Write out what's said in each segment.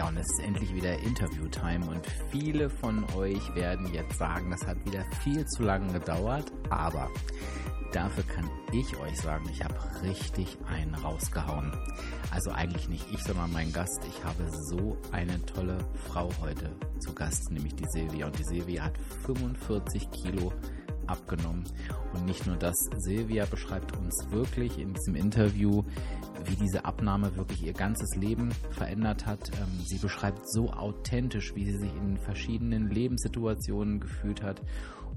Ja, und es ist endlich wieder Interview-Time und viele von euch werden jetzt sagen, das hat wieder viel zu lange gedauert, aber dafür kann ich euch sagen, ich habe richtig einen rausgehauen. Also eigentlich nicht ich, sondern mein Gast. Ich habe so eine tolle Frau heute zu Gast, nämlich die Silvia. Und die Silvia hat 45 Kilo abgenommen. Und nicht nur das, Silvia beschreibt uns wirklich in diesem Interview, wie diese Abnahme wirklich ihr ganzes Leben verändert hat. Ähm, sie beschreibt so authentisch, wie sie sich in verschiedenen Lebenssituationen gefühlt hat.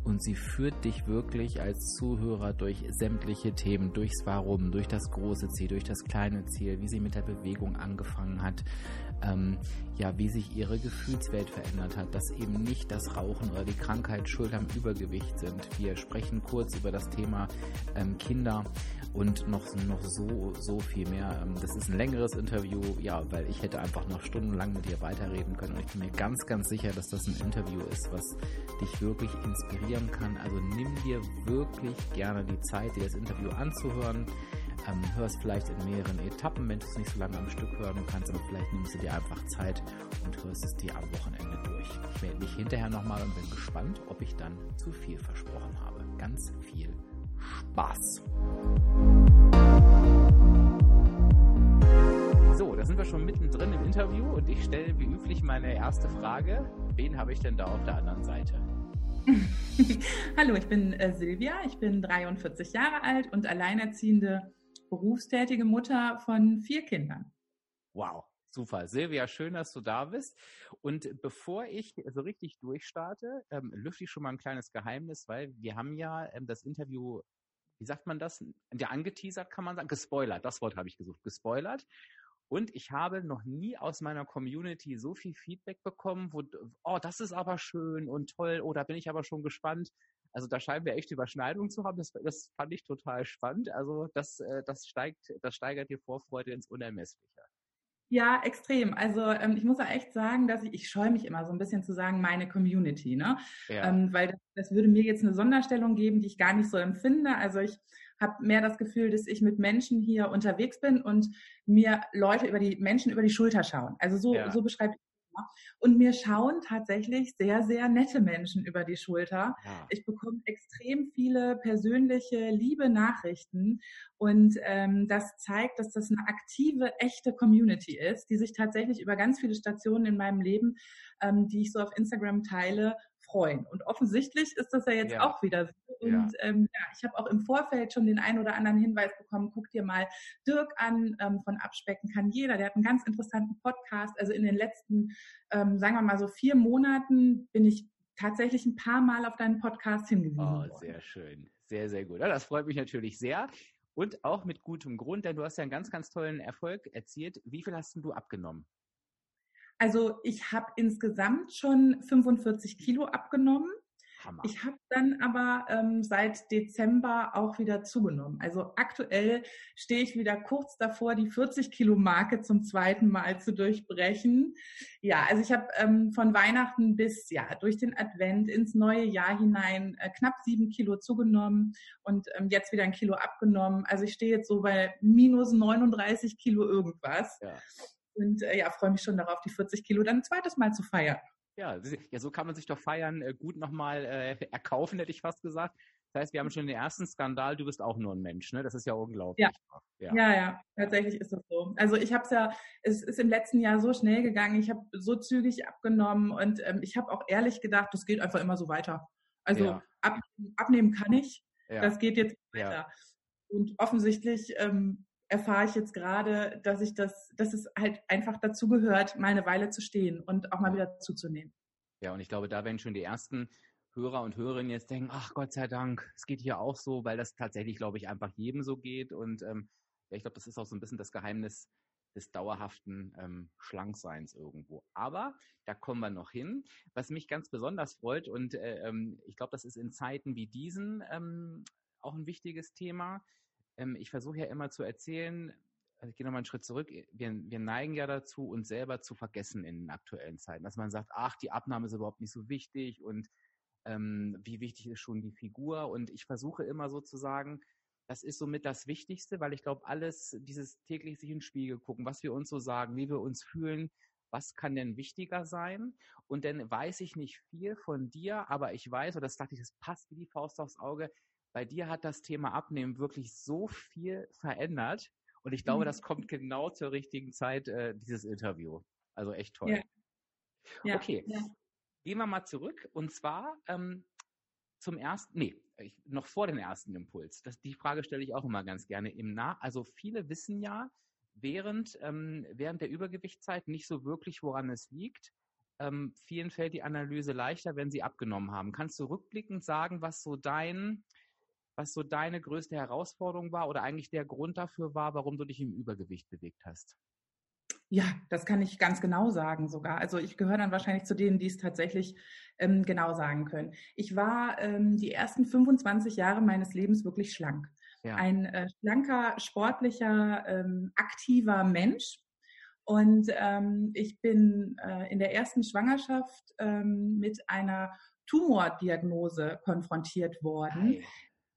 Und sie führt dich wirklich als Zuhörer durch sämtliche Themen, durchs Warum, durch das große Ziel, durch das kleine Ziel, wie sie mit der Bewegung angefangen hat, ähm, ja, wie sich ihre Gefühlswelt verändert hat, dass eben nicht das Rauchen oder die Krankheit schuld am Übergewicht sind. Wir sprechen kurz über das Thema ähm, Kinder und noch, noch so, so viel mehr. Ähm, das ist ein längeres Interview, ja, weil ich hätte einfach noch stundenlang mit dir weiterreden können und ich bin mir ganz, ganz sicher, dass das ein Interview ist, was dich wirklich inspirieren kann. Also nimm dir wirklich gerne die Zeit, dir das Interview anzuhören. Ähm, hörst vielleicht in mehreren Etappen, wenn du es nicht so lange am Stück hören kannst, aber vielleicht nimmst du dir einfach Zeit und hörst es dir am Wochenende durch. Ich melde mich hinterher nochmal und bin gespannt, ob ich dann zu viel versprochen habe. Ganz viel Spaß. So, da sind wir schon mittendrin im Interview und ich stelle wie üblich meine erste Frage. Wen habe ich denn da auf der anderen Seite? Hallo, ich bin äh, Silvia, ich bin 43 Jahre alt und alleinerziehende berufstätige Mutter von vier Kindern. Wow, super. Silvia, schön, dass du da bist. Und bevor ich so richtig durchstarte, ähm, lüfte ich schon mal ein kleines Geheimnis, weil wir haben ja ähm, das Interview, wie sagt man das? Ja, angeteasert kann man sagen, gespoilert. Das Wort habe ich gesucht, gespoilert. Und ich habe noch nie aus meiner Community so viel Feedback bekommen, wo, oh, das ist aber schön und toll, oh, da bin ich aber schon gespannt. Also da scheinen wir echt Überschneidungen zu haben. Das, das fand ich total spannend. Also das, äh, das steigt, das steigert die Vorfreude ins Unermessliche. Ja, extrem. Also ähm, ich muss ja echt sagen, dass ich, ich scheue mich immer so ein bisschen zu sagen, meine Community, ne? Ja. Ähm, weil das, das würde mir jetzt eine Sonderstellung geben, die ich gar nicht so empfinde. Also ich habe mehr das Gefühl, dass ich mit Menschen hier unterwegs bin und mir Leute über die Menschen über die Schulter schauen. Also so, ja. so beschreibe ich und mir schauen tatsächlich sehr, sehr nette Menschen über die Schulter. Ja. Ich bekomme extrem viele persönliche, liebe Nachrichten. Und ähm, das zeigt, dass das eine aktive, echte Community ist, die sich tatsächlich über ganz viele Stationen in meinem Leben, ähm, die ich so auf Instagram teile, freuen. Und offensichtlich ist das ja jetzt ja. auch wieder so. Und ja. Ähm, ja, ich habe auch im Vorfeld schon den einen oder anderen Hinweis bekommen, guck dir mal Dirk an, ähm, von Abspecken kann jeder. Der hat einen ganz interessanten Podcast. Also in den letzten, ähm, sagen wir mal so vier Monaten bin ich tatsächlich ein paar Mal auf deinen Podcast hingewiesen. Oh, worden. sehr schön. Sehr, sehr gut. Ja, das freut mich natürlich sehr. Und auch mit gutem Grund, denn du hast ja einen ganz, ganz tollen Erfolg erzielt. Wie viel hast du abgenommen? Also ich habe insgesamt schon 45 Kilo abgenommen. Hammer. Ich habe dann aber ähm, seit Dezember auch wieder zugenommen. Also aktuell stehe ich wieder kurz davor, die 40 Kilo Marke zum zweiten Mal zu durchbrechen. Ja, also ich habe ähm, von Weihnachten bis ja durch den Advent ins neue Jahr hinein äh, knapp sieben Kilo zugenommen und ähm, jetzt wieder ein Kilo abgenommen. Also ich stehe jetzt so bei minus 39 Kilo irgendwas. Ja. Und äh, ja, freue mich schon darauf, die 40 Kilo dann ein zweites Mal zu feiern. Ja, ja so kann man sich doch feiern äh, gut nochmal äh, erkaufen, hätte ich fast gesagt. Das heißt, wir haben schon den ersten Skandal, du bist auch nur ein Mensch, ne? Das ist ja unglaublich. Ja, ja, ja, ja tatsächlich ist das so. Also ich habe es ja, es ist im letzten Jahr so schnell gegangen, ich habe so zügig abgenommen und ähm, ich habe auch ehrlich gedacht, das geht einfach immer so weiter. Also ja. ab, abnehmen kann ich, das geht jetzt weiter. Und offensichtlich ähm, erfahre ich jetzt gerade, dass ich das, dass es halt einfach dazu gehört, mal eine Weile zu stehen und auch mal wieder zuzunehmen. Ja, und ich glaube, da werden schon die ersten Hörer und Hörerinnen jetzt denken, ach Gott sei Dank, es geht hier auch so, weil das tatsächlich, glaube ich, einfach jedem so geht. Und ähm, ja, ich glaube, das ist auch so ein bisschen das Geheimnis des dauerhaften ähm, Schlankseins irgendwo. Aber da kommen wir noch hin. Was mich ganz besonders freut, und äh, ähm, ich glaube, das ist in Zeiten wie diesen ähm, auch ein wichtiges Thema. Ähm, ich versuche ja immer zu erzählen, also ich gehe nochmal einen Schritt zurück, wir, wir neigen ja dazu, uns selber zu vergessen in den aktuellen Zeiten, dass man sagt, ach, die Abnahme ist überhaupt nicht so wichtig und ähm, wie wichtig ist schon die Figur. Und ich versuche immer so zu sagen, das ist somit das Wichtigste, weil ich glaube, alles, dieses täglich sich in den Spiegel gucken, was wir uns so sagen, wie wir uns fühlen, was kann denn wichtiger sein? Und dann weiß ich nicht viel von dir, aber ich weiß, oder das dachte ich, das passt wie die Faust aufs Auge, bei dir hat das Thema Abnehmen wirklich so viel verändert. Und ich glaube, mhm. das kommt genau zur richtigen Zeit, äh, dieses Interview. Also echt toll. Ja. Ja. Okay. Ja. Gehen wir mal zurück. Und zwar ähm, zum ersten, nee, ich, noch vor dem ersten Impuls. Das, die Frage stelle ich auch immer ganz gerne im Nah. Also viele wissen ja während, ähm, während der Übergewichtszeit nicht so wirklich, woran es liegt. Ähm, vielen fällt die Analyse leichter, wenn sie abgenommen haben. Kannst du rückblickend sagen, was so dein, was so deine größte Herausforderung war oder eigentlich der Grund dafür war, warum du dich im Übergewicht bewegt hast? Ja, das kann ich ganz genau sagen sogar. Also ich gehöre dann wahrscheinlich zu denen, die es tatsächlich ähm, genau sagen können. Ich war ähm, die ersten 25 Jahre meines Lebens wirklich schlank. Ja. Ein äh, schlanker, sportlicher, ähm, aktiver Mensch. Und ähm, ich bin äh, in der ersten Schwangerschaft ähm, mit einer Tumordiagnose konfrontiert worden,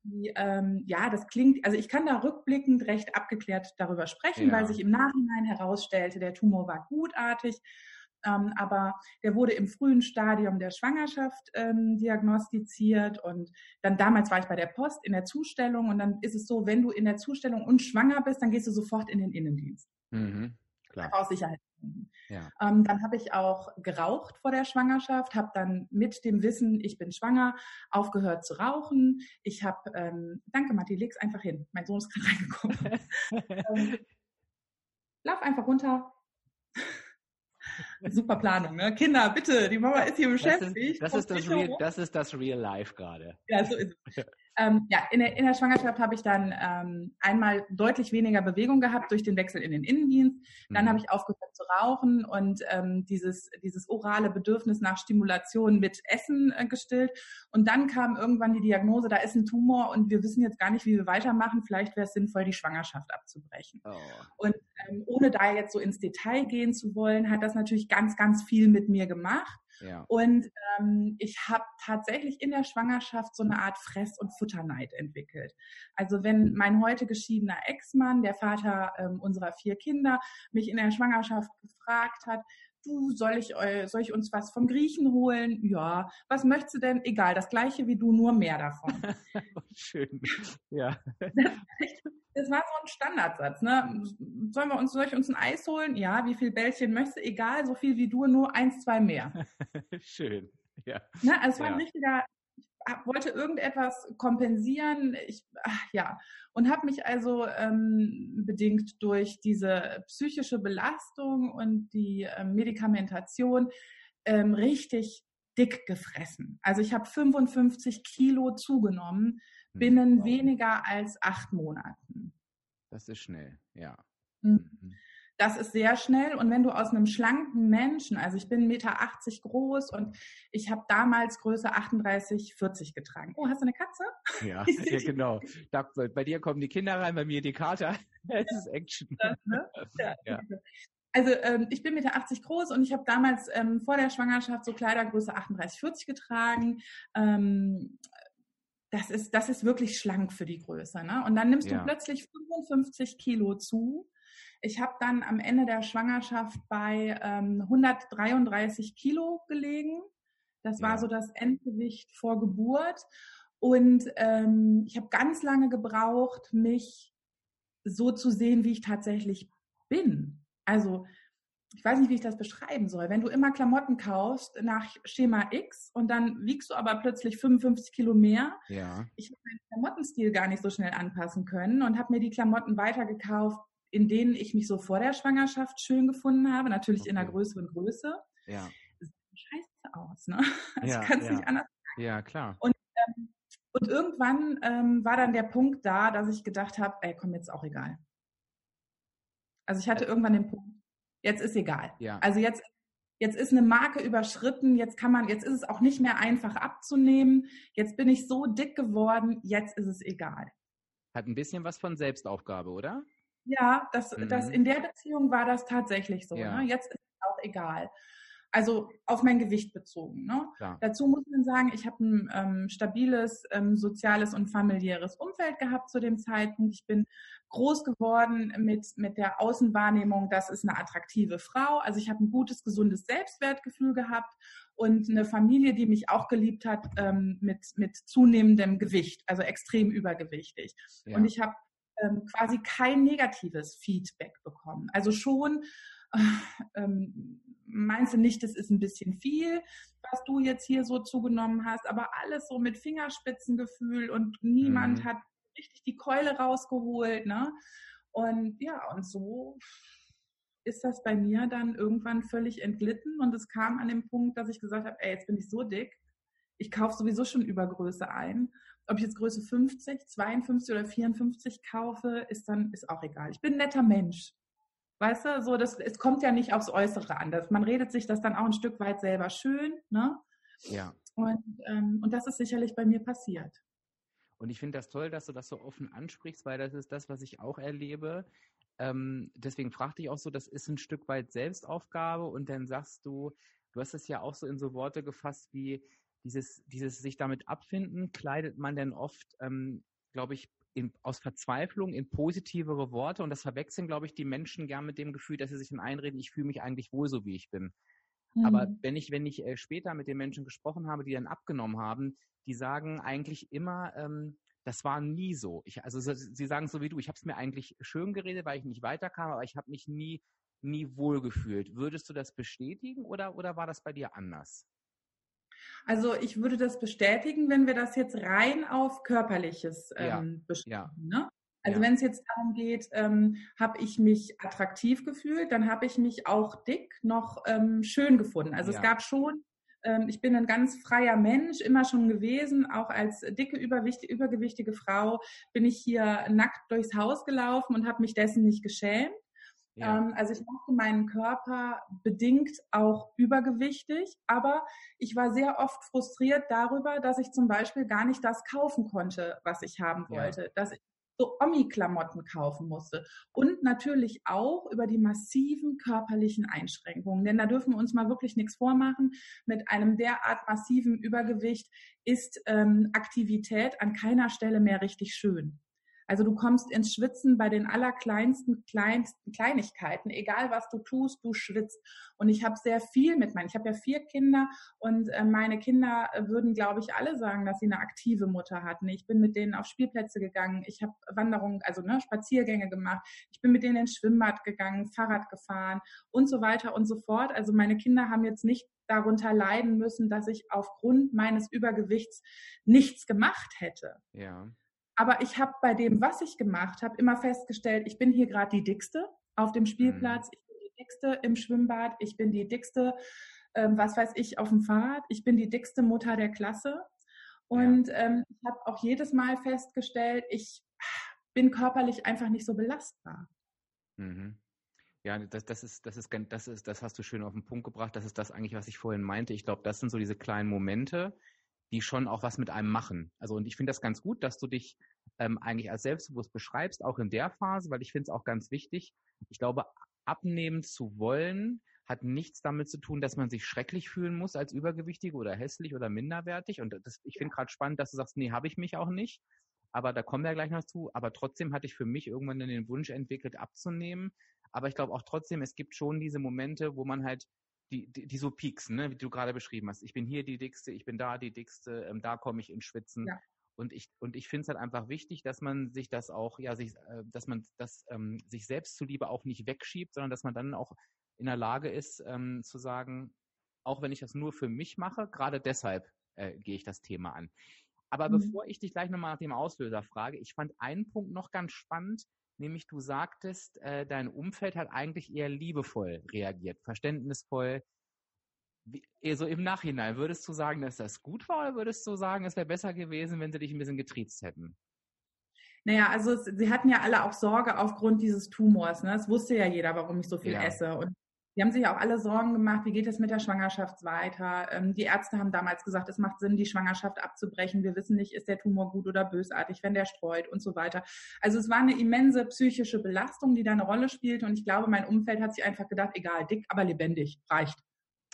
die, ähm, ja, das klingt, also ich kann da rückblickend recht abgeklärt darüber sprechen, ja. weil sich im Nachhinein herausstellte, der Tumor war gutartig, ähm, aber der wurde im frühen Stadium der Schwangerschaft ähm, diagnostiziert und dann damals war ich bei der Post in der Zustellung und dann ist es so, wenn du in der Zustellung und schwanger bist, dann gehst du sofort in den Innendienst. Mhm. Klar. Aus Sicherheitsgründen. Ja. Ähm, dann habe ich auch geraucht vor der Schwangerschaft, habe dann mit dem Wissen, ich bin schwanger, aufgehört zu rauchen. Ich habe, ähm, danke Matti, leg's einfach hin. Mein Sohn ist gerade reingekommen. ähm, lauf einfach runter. Super Planung, ne? Kinder, bitte, die Mama ist hier beschäftigt. Das ist das, ist das, Real, das, ist das Real Life gerade. Ja, so ist es. Ähm, ja, in der, in der Schwangerschaft habe ich dann ähm, einmal deutlich weniger Bewegung gehabt durch den Wechsel in den Innendienst. Dann mhm. habe ich aufgehört zu rauchen und ähm, dieses, dieses orale Bedürfnis nach Stimulation mit Essen äh, gestillt. Und dann kam irgendwann die Diagnose, da ist ein Tumor und wir wissen jetzt gar nicht, wie wir weitermachen. Vielleicht wäre es sinnvoll, die Schwangerschaft abzubrechen. Oh. Und ähm, ohne da jetzt so ins Detail gehen zu wollen, hat das natürlich ganz, ganz viel mit mir gemacht. Ja. Und ähm, ich habe tatsächlich in der Schwangerschaft so eine Art Fress- und Futterneid entwickelt. Also wenn mein heute geschiedener Ex-Mann, der Vater ähm, unserer vier Kinder, mich in der Schwangerschaft gefragt hat, du, soll ich, soll ich uns was vom Griechen holen? Ja. Was möchtest du denn? Egal, das gleiche wie du, nur mehr davon. Schön. Ja. Das, war so ein Standardsatz, ne? Sollen wir uns, soll ich uns ein Eis holen? Ja. Wie viel Bällchen möchtest du? Egal, so viel wie du, nur eins, zwei mehr. Schön. Ja. Ne? Also es war ja. ein richtiger wollte irgendetwas kompensieren. Ich, ach, ja, und habe mich also ähm, bedingt durch diese psychische Belastung und die ähm, Medikamentation ähm, richtig dick gefressen. Also ich habe 55 Kilo zugenommen hm, binnen wow. weniger als acht Monaten. Das ist schnell, ja. Mhm. Das ist sehr schnell. Und wenn du aus einem schlanken Menschen, also ich bin 1,80 Meter groß und ich habe damals Größe 38, 40 getragen. Oh, hast du eine Katze? Ja, ja genau. Da, bei dir kommen die Kinder rein, bei mir die Kater. Es ist Action. Das, ne? ja. ja. Also ähm, ich bin 1,80 Meter groß und ich habe damals ähm, vor der Schwangerschaft so Kleidergröße 38, 40 getragen. Ähm, das ist, das ist wirklich schlank für die Größe. Ne? Und dann nimmst du plötzlich 55 Kilo zu ich habe dann am Ende der Schwangerschaft bei ähm, 133 Kilo gelegen. Das war so das Endgewicht vor Geburt. Und ähm, ich habe ganz lange gebraucht, mich so zu sehen, wie ich tatsächlich bin. Also ich weiß nicht, wie ich das beschreiben soll. Wenn du immer Klamotten kaufst nach Schema X und dann wiegst du aber plötzlich 55 Kilo mehr. Ja. Ich habe meinen Klamottenstil gar nicht so schnell anpassen können und habe mir die Klamotten weitergekauft, in denen ich mich so vor der Schwangerschaft schön gefunden habe, natürlich okay. in einer größeren Größe. Ja. Scheiße aus, ne? Also ja, kann es ja. nicht anders sagen. Ja, klar. Und, ähm, und irgendwann ähm, war dann der Punkt da, dass ich gedacht habe, ey, komm, jetzt auch egal. Also ich hatte also, irgendwann den Punkt, jetzt ist egal. Ja. Also jetzt, jetzt ist eine Marke überschritten, jetzt kann man, jetzt ist es auch nicht mehr einfach abzunehmen. Jetzt bin ich so dick geworden, jetzt ist es egal. Hat ein bisschen was von Selbstaufgabe, oder? Ja, das, mhm. das in der Beziehung war das tatsächlich so. Ja. Ne? Jetzt ist es auch egal. Also auf mein Gewicht bezogen. Ne? Dazu muss man sagen, ich habe ein ähm, stabiles ähm, soziales und familiäres Umfeld gehabt zu dem Zeitpunkt. Ich bin groß geworden mit, mit der Außenwahrnehmung, das ist eine attraktive Frau. Also ich habe ein gutes, gesundes Selbstwertgefühl gehabt und eine Familie, die mich auch geliebt hat ähm, mit, mit zunehmendem Gewicht, also extrem übergewichtig. Ja. Und ich habe ähm, quasi kein negatives Feedback bekommen. Also schon ähm, meinst du nicht, das ist ein bisschen viel, was du jetzt hier so zugenommen hast, aber alles so mit Fingerspitzengefühl und niemand mhm. hat richtig die Keule rausgeholt, ne? Und ja, und so ist das bei mir dann irgendwann völlig entglitten und es kam an dem Punkt, dass ich gesagt habe, ey, jetzt bin ich so dick, ich kaufe sowieso schon Übergröße ein. Ob ich jetzt Größe 50, 52 oder 54 kaufe, ist dann ist auch egal. Ich bin ein netter Mensch. Weißt du, so das, es kommt ja nicht aufs Äußere an. Das, man redet sich das dann auch ein Stück weit selber schön, ne? Ja. Und, ähm, und das ist sicherlich bei mir passiert. Und ich finde das toll, dass du das so offen ansprichst, weil das ist das, was ich auch erlebe. Ähm, deswegen fragte ich auch so, das ist ein Stück weit Selbstaufgabe und dann sagst du, du hast es ja auch so in so Worte gefasst wie dieses, dieses sich damit abfinden, kleidet man denn oft, ähm, glaube ich, in, aus Verzweiflung in positivere Worte und das verwechseln, glaube ich, die Menschen gern mit dem Gefühl, dass sie sich dann einreden, ich fühle mich eigentlich wohl so, wie ich bin. Mhm. Aber wenn ich, wenn ich äh, später mit den Menschen gesprochen habe, die dann abgenommen haben, die sagen eigentlich immer, ähm, das war nie so. Ich, also sie sagen so wie du, ich habe es mir eigentlich schön geredet, weil ich nicht weiterkam, aber ich habe mich nie, nie wohl gefühlt. Würdest du das bestätigen oder, oder war das bei dir anders? Also ich würde das bestätigen, wenn wir das jetzt rein auf körperliches ähm, ja. bestimmen. Ne? Also ja. wenn es jetzt darum geht, ähm, habe ich mich attraktiv gefühlt, dann habe ich mich auch dick noch ähm, schön gefunden. Also ja. es gab schon, ähm, ich bin ein ganz freier Mensch, immer schon gewesen, auch als dicke, übergewichtige Frau bin ich hier nackt durchs Haus gelaufen und habe mich dessen nicht geschämt. Ja. Ähm, also ich mochte meinen Körper bedingt auch übergewichtig, aber ich war sehr oft frustriert darüber, dass ich zum Beispiel gar nicht das kaufen konnte, was ich haben wollte. Ja. Dass ich so Omi-Klamotten kaufen musste. Und natürlich auch über die massiven körperlichen Einschränkungen. Denn da dürfen wir uns mal wirklich nichts vormachen. Mit einem derart massiven Übergewicht ist ähm, Aktivität an keiner Stelle mehr richtig schön. Also du kommst ins Schwitzen bei den allerkleinsten, kleinsten Kleinigkeiten. Egal was du tust, du schwitzt. Und ich habe sehr viel mit meinen. Ich habe ja vier Kinder und äh, meine Kinder würden, glaube ich, alle sagen, dass sie eine aktive Mutter hatten. Ich bin mit denen auf Spielplätze gegangen. Ich habe Wanderungen, also ne, Spaziergänge gemacht. Ich bin mit denen ins Schwimmbad gegangen, Fahrrad gefahren und so weiter und so fort. Also meine Kinder haben jetzt nicht darunter leiden müssen, dass ich aufgrund meines Übergewichts nichts gemacht hätte. Ja. Aber ich habe bei dem, was ich gemacht habe, immer festgestellt, ich bin hier gerade die dickste auf dem Spielplatz, mhm. ich bin die dickste im Schwimmbad, ich bin die dickste, ähm, was weiß ich, auf dem Fahrrad, ich bin die dickste Mutter der Klasse. Und ja. ähm, ich habe auch jedes Mal festgestellt, ich bin körperlich einfach nicht so belastbar. Mhm. Ja, das, das ist, das ist, das ist, das hast du schön auf den Punkt gebracht. Das ist das eigentlich, was ich vorhin meinte. Ich glaube, das sind so diese kleinen Momente, die schon auch was mit einem machen. Also und ich finde das ganz gut, dass du dich ähm, eigentlich als selbstbewusst beschreibst, auch in der Phase, weil ich finde es auch ganz wichtig. Ich glaube, abnehmen zu wollen hat nichts damit zu tun, dass man sich schrecklich fühlen muss als Übergewichtige oder hässlich oder minderwertig. Und das, ich finde gerade spannend, dass du sagst, nee, habe ich mich auch nicht. Aber da kommen wir gleich noch zu. Aber trotzdem hatte ich für mich irgendwann den Wunsch entwickelt, abzunehmen. Aber ich glaube auch trotzdem, es gibt schon diese Momente, wo man halt die, die, die so pieksen, ne, wie du gerade beschrieben hast. Ich bin hier die dickste, ich bin da die dickste, ähm, da komme ich ins Schwitzen. Ja. Und ich, und ich finde es halt einfach wichtig, dass man sich das auch, ja, sich, äh, dass man das ähm, sich selbst zuliebe auch nicht wegschiebt, sondern dass man dann auch in der Lage ist, ähm, zu sagen, auch wenn ich das nur für mich mache, gerade deshalb äh, gehe ich das Thema an. Aber mhm. bevor ich dich gleich nochmal nach dem Auslöser frage, ich fand einen Punkt noch ganz spannend, nämlich du sagtest, äh, dein Umfeld hat eigentlich eher liebevoll reagiert, verständnisvoll. Wie, also im Nachhinein, würdest du sagen, dass das gut war oder würdest du sagen, es wäre besser gewesen, wenn sie dich ein bisschen getriezt hätten? Naja, also es, sie hatten ja alle auch Sorge aufgrund dieses Tumors. Ne? Es wusste ja jeder, warum ich so viel ja. esse. Und die haben sich auch alle Sorgen gemacht, wie geht es mit der Schwangerschaft weiter. Ähm, die Ärzte haben damals gesagt, es macht Sinn, die Schwangerschaft abzubrechen. Wir wissen nicht, ist der Tumor gut oder bösartig, wenn der streut und so weiter. Also es war eine immense psychische Belastung, die da eine Rolle spielte. Und ich glaube, mein Umfeld hat sich einfach gedacht, egal, dick, aber lebendig, reicht.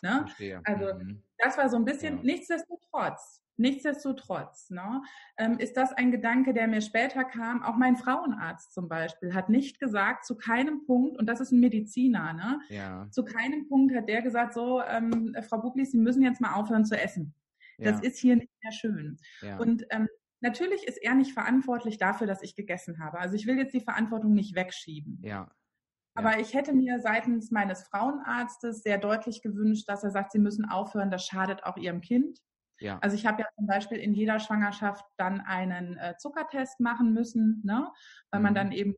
Ne? Also mhm. das war so ein bisschen, ja. nichtsdestotrotz, Nichtsdestotrotz ne, ähm, ist das ein Gedanke, der mir später kam. Auch mein Frauenarzt zum Beispiel hat nicht gesagt, zu keinem Punkt, und das ist ein Mediziner, ne, ja. zu keinem Punkt hat der gesagt, so, ähm, Frau Bublis, Sie müssen jetzt mal aufhören zu essen. Das ja. ist hier nicht mehr schön. Und ähm, natürlich ist er nicht verantwortlich dafür, dass ich gegessen habe. Also ich will jetzt die Verantwortung nicht wegschieben. Ja. Aber ich hätte mir seitens meines Frauenarztes sehr deutlich gewünscht, dass er sagt, Sie müssen aufhören, das schadet auch Ihrem Kind. Ja. Also ich habe ja zum Beispiel in jeder Schwangerschaft dann einen äh, Zuckertest machen müssen, ne? weil man dann mhm. eben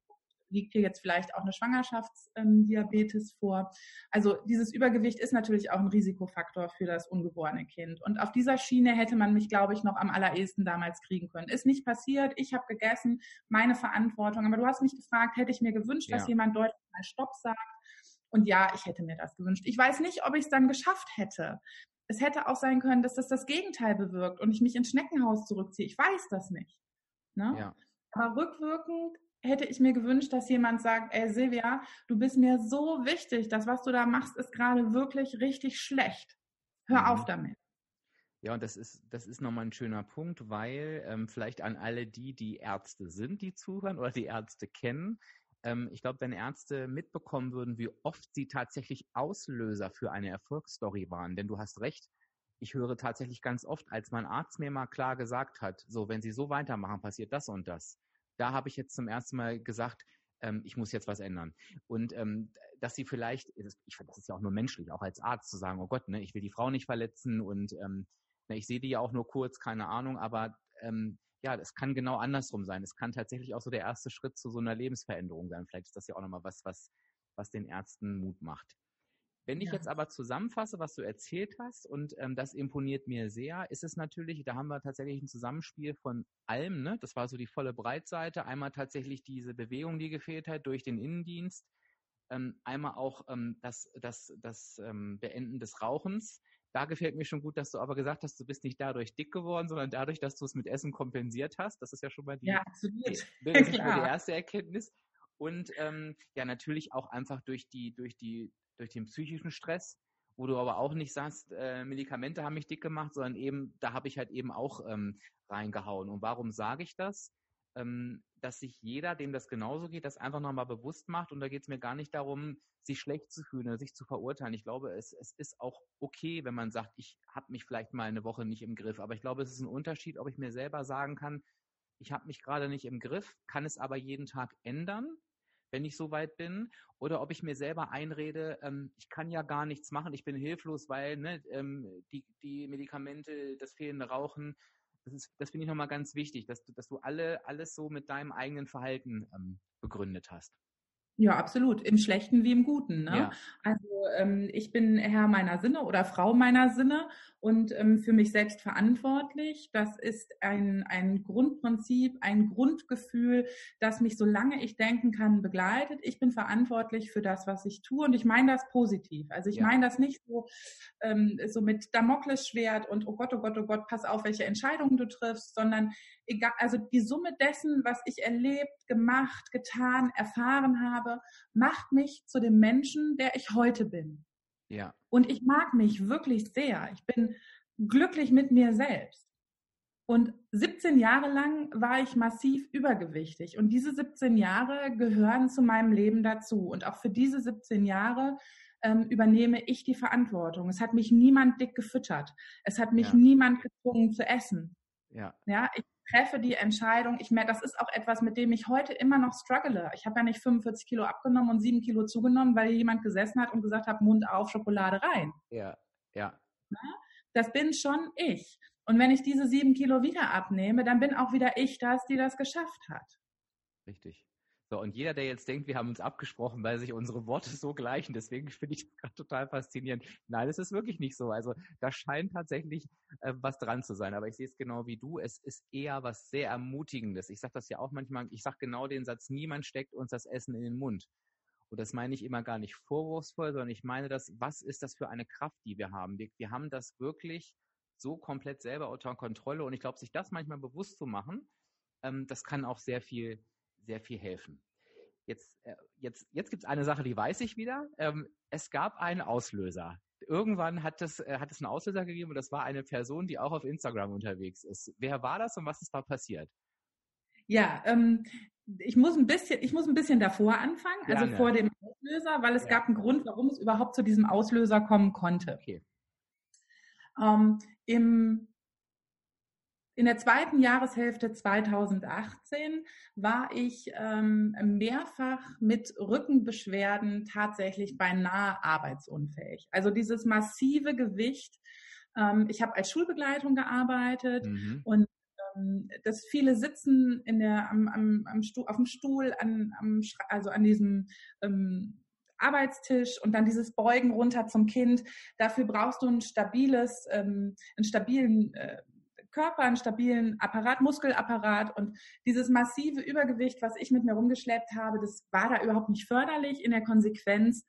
liegt hier jetzt vielleicht auch eine Schwangerschaftsdiabetes ähm, vor. Also dieses Übergewicht ist natürlich auch ein Risikofaktor für das ungeborene Kind. Und auf dieser Schiene hätte man mich, glaube ich, noch am allerersten damals kriegen können. Ist nicht passiert, ich habe gegessen, meine Verantwortung. Aber du hast mich gefragt, hätte ich mir gewünscht, ja. dass jemand deutlich mal Stopp sagt. Und ja, ich hätte mir das gewünscht. Ich weiß nicht, ob ich es dann geschafft hätte es hätte auch sein können, dass das das Gegenteil bewirkt und ich mich ins Schneckenhaus zurückziehe. Ich weiß das nicht. Ne? Ja. Aber rückwirkend hätte ich mir gewünscht, dass jemand sagt, ey Silvia, du bist mir so wichtig, das, was du da machst, ist gerade wirklich richtig schlecht. Hör mhm. auf damit. Ja, und das ist, das ist nochmal ein schöner Punkt, weil ähm, vielleicht an alle die, die Ärzte sind, die zuhören oder die Ärzte kennen, ähm, ich glaube, wenn Ärzte mitbekommen würden, wie oft sie tatsächlich Auslöser für eine Erfolgsstory waren, denn du hast recht, ich höre tatsächlich ganz oft, als mein Arzt mir mal klar gesagt hat, so, wenn Sie so weitermachen, passiert das und das. Da habe ich jetzt zum ersten Mal gesagt, ähm, ich muss jetzt was ändern. Und ähm, dass sie vielleicht, ich finde, das ist ja auch nur menschlich, auch als Arzt zu sagen, oh Gott, ne, ich will die Frau nicht verletzen und ähm, ne, ich sehe die ja auch nur kurz, keine Ahnung, aber ähm, ja, das kann genau andersrum sein. Es kann tatsächlich auch so der erste Schritt zu so einer Lebensveränderung sein. Vielleicht ist das ja auch nochmal was, was, was den Ärzten Mut macht. Wenn ich ja. jetzt aber zusammenfasse, was du erzählt hast, und ähm, das imponiert mir sehr, ist es natürlich, da haben wir tatsächlich ein Zusammenspiel von allem, ne? Das war so die volle Breitseite. Einmal tatsächlich diese Bewegung, die gefehlt hat durch den Innendienst. Ähm, einmal auch ähm, das, das, das ähm, Beenden des Rauchens. Da gefällt mir schon gut, dass du aber gesagt hast, du bist nicht dadurch dick geworden, sondern dadurch, dass du es mit Essen kompensiert hast. Das ist ja schon mal die, ja. Die, die erste Erkenntnis. Und ähm, ja, natürlich auch einfach durch die, durch die, durch den psychischen Stress, wo du aber auch nicht sagst, äh, Medikamente haben mich dick gemacht, sondern eben, da habe ich halt eben auch ähm, reingehauen. Und warum sage ich das? ähm, dass sich jeder, dem das genauso geht, das einfach nochmal bewusst macht. Und da geht es mir gar nicht darum, sich schlecht zu fühlen oder sich zu verurteilen. Ich glaube, es, es ist auch okay, wenn man sagt, ich habe mich vielleicht mal eine Woche nicht im Griff. Aber ich glaube, es ist ein Unterschied, ob ich mir selber sagen kann, ich habe mich gerade nicht im Griff, kann es aber jeden Tag ändern, wenn ich so weit bin, oder ob ich mir selber einrede, ähm, ich kann ja gar nichts machen, ich bin hilflos, weil ne, ähm, die, die Medikamente, das fehlende Rauchen, das ist, das finde ich nochmal ganz wichtig, dass du, dass du alle, alles so mit deinem eigenen Verhalten ähm, begründet hast. Ja, absolut. Im Schlechten wie im Guten. Ne? Ja. Also ähm, ich bin Herr meiner Sinne oder Frau meiner Sinne und ähm, für mich selbst verantwortlich. Das ist ein, ein Grundprinzip, ein Grundgefühl, das mich, solange ich denken kann, begleitet. Ich bin verantwortlich für das, was ich tue und ich meine das positiv. Also ich ja. meine das nicht so, ähm, so mit Damoklesschwert und oh Gott, oh Gott, oh Gott, pass auf, welche Entscheidungen du triffst, sondern egal, also die Summe dessen, was ich erlebt, gemacht, getan, erfahren habe, macht mich zu dem Menschen, der ich heute bin. Ja. Und ich mag mich wirklich sehr. Ich bin glücklich mit mir selbst. Und 17 Jahre lang war ich massiv übergewichtig. Und diese 17 Jahre gehören zu meinem Leben dazu. Und auch für diese 17 Jahre ähm, übernehme ich die Verantwortung. Es hat mich niemand dick gefüttert. Es hat mich ja. niemand gezwungen zu essen. Ja. Ja, ich treffe die Entscheidung. Ich merke, das ist auch etwas, mit dem ich heute immer noch struggle. Ich habe ja nicht 45 Kilo abgenommen und 7 Kilo zugenommen, weil jemand gesessen hat und gesagt hat, Mund auf, Schokolade rein. Ja, ja. Das bin schon ich. Und wenn ich diese 7 Kilo wieder abnehme, dann bin auch wieder ich das, die das geschafft hat. Richtig. So, und jeder, der jetzt denkt, wir haben uns abgesprochen, weil sich unsere Worte so gleichen, deswegen finde ich das gerade total faszinierend. Nein, es ist wirklich nicht so. Also da scheint tatsächlich äh, was dran zu sein. Aber ich sehe es genau wie du. Es ist eher was sehr Ermutigendes. Ich sage das ja auch manchmal, ich sage genau den Satz, niemand steckt uns das Essen in den Mund. Und das meine ich immer gar nicht vorwurfsvoll, sondern ich meine das, was ist das für eine Kraft, die wir haben? Wir, wir haben das wirklich so komplett selber unter Kontrolle. Und ich glaube, sich das manchmal bewusst zu machen, ähm, das kann auch sehr viel, sehr viel helfen. Jetzt, äh, jetzt, jetzt gibt es eine Sache, die weiß ich wieder. Ähm, es gab einen Auslöser. Irgendwann hat es, äh, hat es einen Auslöser gegeben und das war eine Person, die auch auf Instagram unterwegs ist. Wer war das und was ist da passiert? Ja, ähm, ich muss ein bisschen, ich muss ein bisschen davor anfangen, also vor dem Auslöser, weil es ja. gab einen Grund, warum es überhaupt zu diesem Auslöser kommen konnte. Okay. Ähm, im, in der zweiten Jahreshälfte 2018 war ich ähm, mehrfach mit Rückenbeschwerden tatsächlich beinahe arbeitsunfähig. Also dieses massive Gewicht. Ähm, ich habe als Schulbegleitung gearbeitet mhm. und ähm, das viele Sitzen in der, am, am, am Stuhl, auf dem Stuhl, an, am, also an diesem ähm, Arbeitstisch und dann dieses Beugen runter zum Kind. Dafür brauchst du ein stabiles, ähm, einen stabilen äh, Körper, einen stabilen Apparat, Muskelapparat und dieses massive Übergewicht, was ich mit mir rumgeschleppt habe, das war da überhaupt nicht förderlich. In der Konsequenz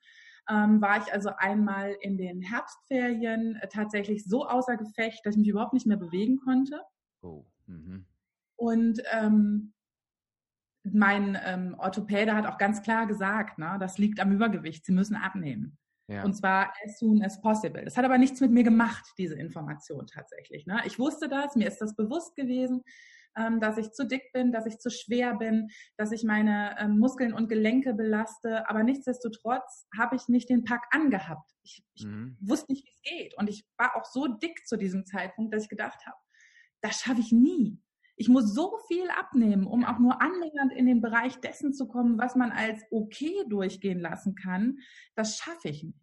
ähm, war ich also einmal in den Herbstferien äh, tatsächlich so außer Gefecht, dass ich mich überhaupt nicht mehr bewegen konnte. Oh. Mhm. Und ähm, mein ähm, Orthopäde hat auch ganz klar gesagt, ne, das liegt am Übergewicht. Sie müssen abnehmen. Ja. Und zwar as soon as possible. Das hat aber nichts mit mir gemacht, diese Information tatsächlich. Ne? Ich wusste das, mir ist das bewusst gewesen, ähm, dass ich zu dick bin, dass ich zu schwer bin, dass ich meine ähm, Muskeln und Gelenke belaste. Aber nichtsdestotrotz habe ich nicht den Pack angehabt. Ich, ich mhm. wusste nicht, wie es geht. Und ich war auch so dick zu diesem Zeitpunkt, dass ich gedacht habe, das schaffe ich nie. Ich muss so viel abnehmen, um auch nur annähernd in den Bereich dessen zu kommen, was man als okay durchgehen lassen kann. Das schaffe ich nicht.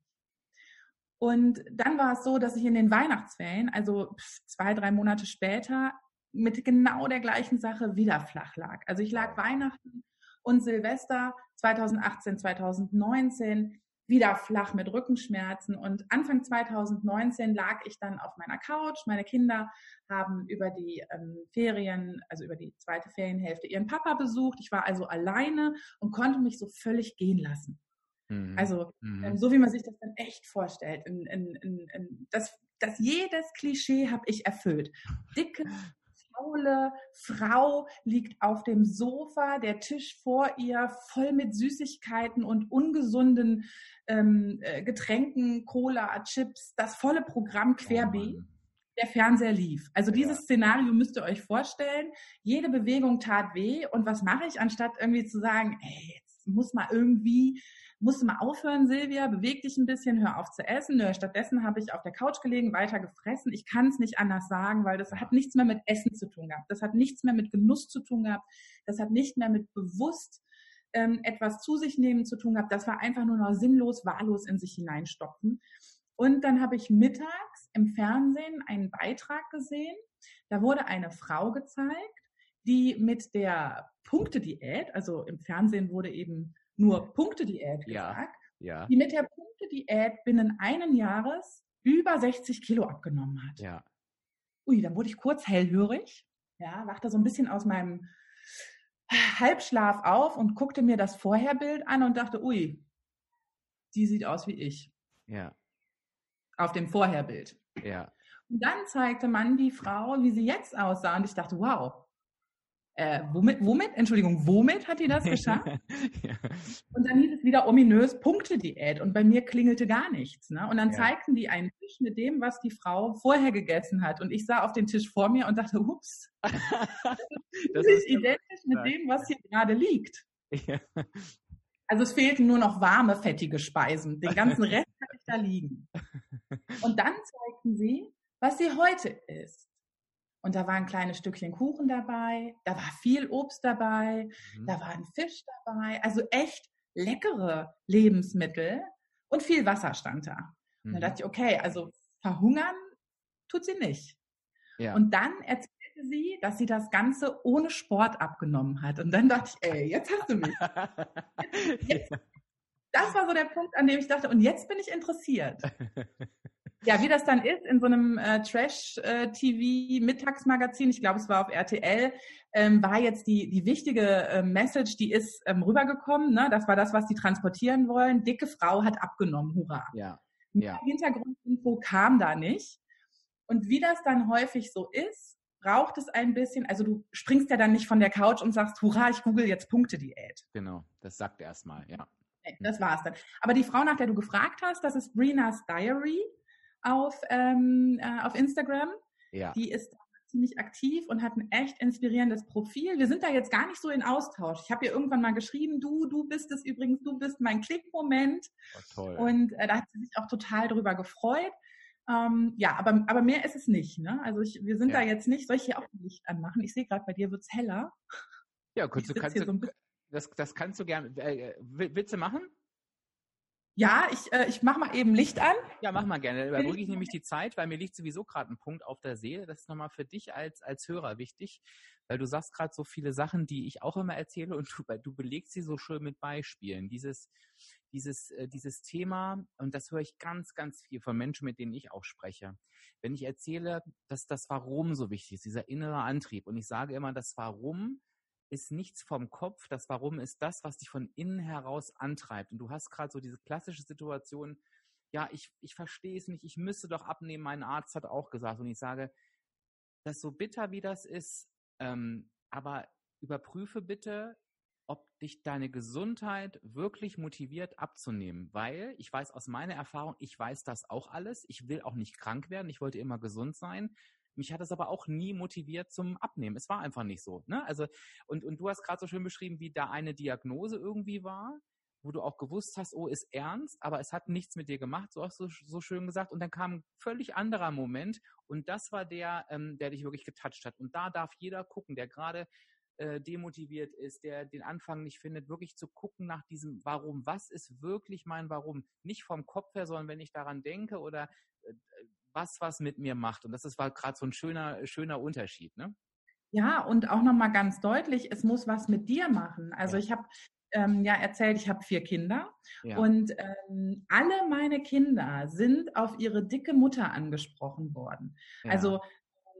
Und dann war es so, dass ich in den Weihnachtsferien, also zwei, drei Monate später, mit genau der gleichen Sache wieder flach lag. Also ich lag Weihnachten und Silvester 2018, 2019 wieder flach mit Rückenschmerzen. Und Anfang 2019 lag ich dann auf meiner Couch. Meine Kinder haben über die ähm, Ferien, also über die zweite Ferienhälfte, ihren Papa besucht. Ich war also alleine und konnte mich so völlig gehen lassen. Mhm. Also mhm. Ähm, so wie man sich das dann echt vorstellt. In, in, in, das, das jedes Klischee habe ich erfüllt. Dicke, faule Frau liegt auf dem Sofa, der Tisch vor ihr voll mit Süßigkeiten und ungesunden ähm, äh, Getränken, Cola, Chips, das volle Programm querbeet. Oh der Fernseher lief. Also dieses ja. Szenario müsst ihr euch vorstellen. Jede Bewegung tat weh. Und was mache ich, anstatt irgendwie zu sagen, ey, muss mal irgendwie musst du mal aufhören, Silvia, beweg dich ein bisschen, hör auf zu essen. Nö, stattdessen habe ich auf der Couch gelegen, weiter gefressen. Ich kann es nicht anders sagen, weil das hat nichts mehr mit Essen zu tun gehabt. Das hat nichts mehr mit Genuss zu tun gehabt. Das hat nicht mehr mit bewusst ähm, etwas zu sich nehmen zu tun gehabt. Das war einfach nur noch sinnlos, wahllos in sich hineinstopfen. Und dann habe ich mittags im Fernsehen einen Beitrag gesehen. Da wurde eine Frau gezeigt, die mit der Punktediät, also im Fernsehen wurde eben nur Punktediät gesagt, ja, ja. die mit der Punktediät binnen einem Jahres über 60 Kilo abgenommen hat. Ja. Ui, dann wurde ich kurz hellhörig, ja, wachte so ein bisschen aus meinem Halbschlaf auf und guckte mir das Vorherbild an und dachte, ui, die sieht aus wie ich. Ja. Auf dem Vorherbild. Ja. Und dann zeigte man die Frau, wie sie jetzt aussah und ich dachte, wow, äh, womit, womit, Entschuldigung, womit hat die das geschafft? ja. Und dann hieß es wieder ominös Punkte-Diät und bei mir klingelte gar nichts. Ne? Und dann ja. zeigten die einen Tisch mit dem, was die Frau vorher gegessen hat. Und ich sah auf den Tisch vor mir und dachte, ups, das ist identisch mit dem, was hier gerade liegt. Also es fehlten nur noch warme, fettige Speisen. Den ganzen Rest hatte ich da liegen. Und dann zeigten sie, was sie heute isst. Und da war ein kleines Stückchen Kuchen dabei, da war viel Obst dabei, mhm. da war ein Fisch dabei, also echt leckere Lebensmittel und viel Wasser stand da. Mhm. Und da dachte ich, okay, also verhungern tut sie nicht. Ja. Und dann erzählte sie, dass sie das Ganze ohne Sport abgenommen hat. Und dann dachte ich, ey, jetzt hast du mich. Jetzt, das war so der Punkt, an dem ich dachte, und jetzt bin ich interessiert. Ja, wie das dann ist in so einem äh, Trash-TV-Mittagsmagazin, ich glaube, es war auf RTL, ähm, war jetzt die, die wichtige äh, Message, die ist ähm, rübergekommen. Ne? Das war das, was die transportieren wollen. Dicke Frau hat abgenommen, hurra. Ja. ja. Hintergrundinfo kam da nicht. Und wie das dann häufig so ist, braucht es ein bisschen, also du springst ja dann nicht von der Couch und sagst, hurra, ich google jetzt Punkte-Diät. Genau, das sagt erstmal, ja. Das war's dann. Aber die Frau, nach der du gefragt hast, das ist Brinas Diary auf, ähm, äh, auf Instagram. Ja. Die ist ziemlich aktiv und hat ein echt inspirierendes Profil. Wir sind da jetzt gar nicht so in Austausch. Ich habe ihr irgendwann mal geschrieben, du, du bist es übrigens, du bist mein Klickmoment. Oh. Und äh, da hat sie sich auch total drüber gefreut. Ähm, ja, aber, aber mehr ist es nicht. Ne? Also ich, wir sind ja. da jetzt nicht, soll ich hier auch ein Licht anmachen? Ich sehe gerade, bei dir wird's heller. Ja, kannst du, kannst du, so das, das kannst du gerne. Äh, willst du machen? Ja, ich, äh, ich mache mal eben Licht an. Ja, mach mal gerne. Überbrücke ich nämlich die Zeit, weil mir liegt sowieso gerade ein Punkt auf der Seele. Das ist nochmal für dich als, als Hörer wichtig, weil du sagst gerade so viele Sachen, die ich auch immer erzähle und du, du belegst sie so schön mit Beispielen. Dieses, dieses, äh, dieses Thema, und das höre ich ganz, ganz viel von Menschen, mit denen ich auch spreche. Wenn ich erzähle, dass das Warum so wichtig ist, dieser innere Antrieb, und ich sage immer, das Warum ist nichts vom Kopf, das Warum ist das, was dich von innen heraus antreibt. Und du hast gerade so diese klassische Situation, ja, ich, ich verstehe es nicht, ich müsste doch abnehmen, mein Arzt hat auch gesagt. Und ich sage, das so bitter wie das ist, ähm, aber überprüfe bitte, ob dich deine Gesundheit wirklich motiviert abzunehmen. Weil ich weiß aus meiner Erfahrung, ich weiß das auch alles. Ich will auch nicht krank werden. Ich wollte immer gesund sein. Mich hat es aber auch nie motiviert zum Abnehmen. Es war einfach nicht so. Ne? Also, und, und du hast gerade so schön beschrieben, wie da eine Diagnose irgendwie war, wo du auch gewusst hast, oh, ist ernst, aber es hat nichts mit dir gemacht, so hast du so schön gesagt. Und dann kam ein völlig anderer Moment und das war der, ähm, der dich wirklich getoucht hat. Und da darf jeder gucken, der gerade äh, demotiviert ist, der den Anfang nicht findet, wirklich zu gucken nach diesem Warum. Was ist wirklich mein Warum? Nicht vom Kopf her, sondern wenn ich daran denke oder äh, was was mit mir macht. Und das ist, war gerade so ein schöner, schöner Unterschied, ne? Ja, und auch nochmal ganz deutlich, es muss was mit dir machen. Also ja. ich habe ähm, ja erzählt, ich habe vier Kinder ja. und ähm, alle meine Kinder sind auf ihre dicke Mutter angesprochen worden. Ja. Also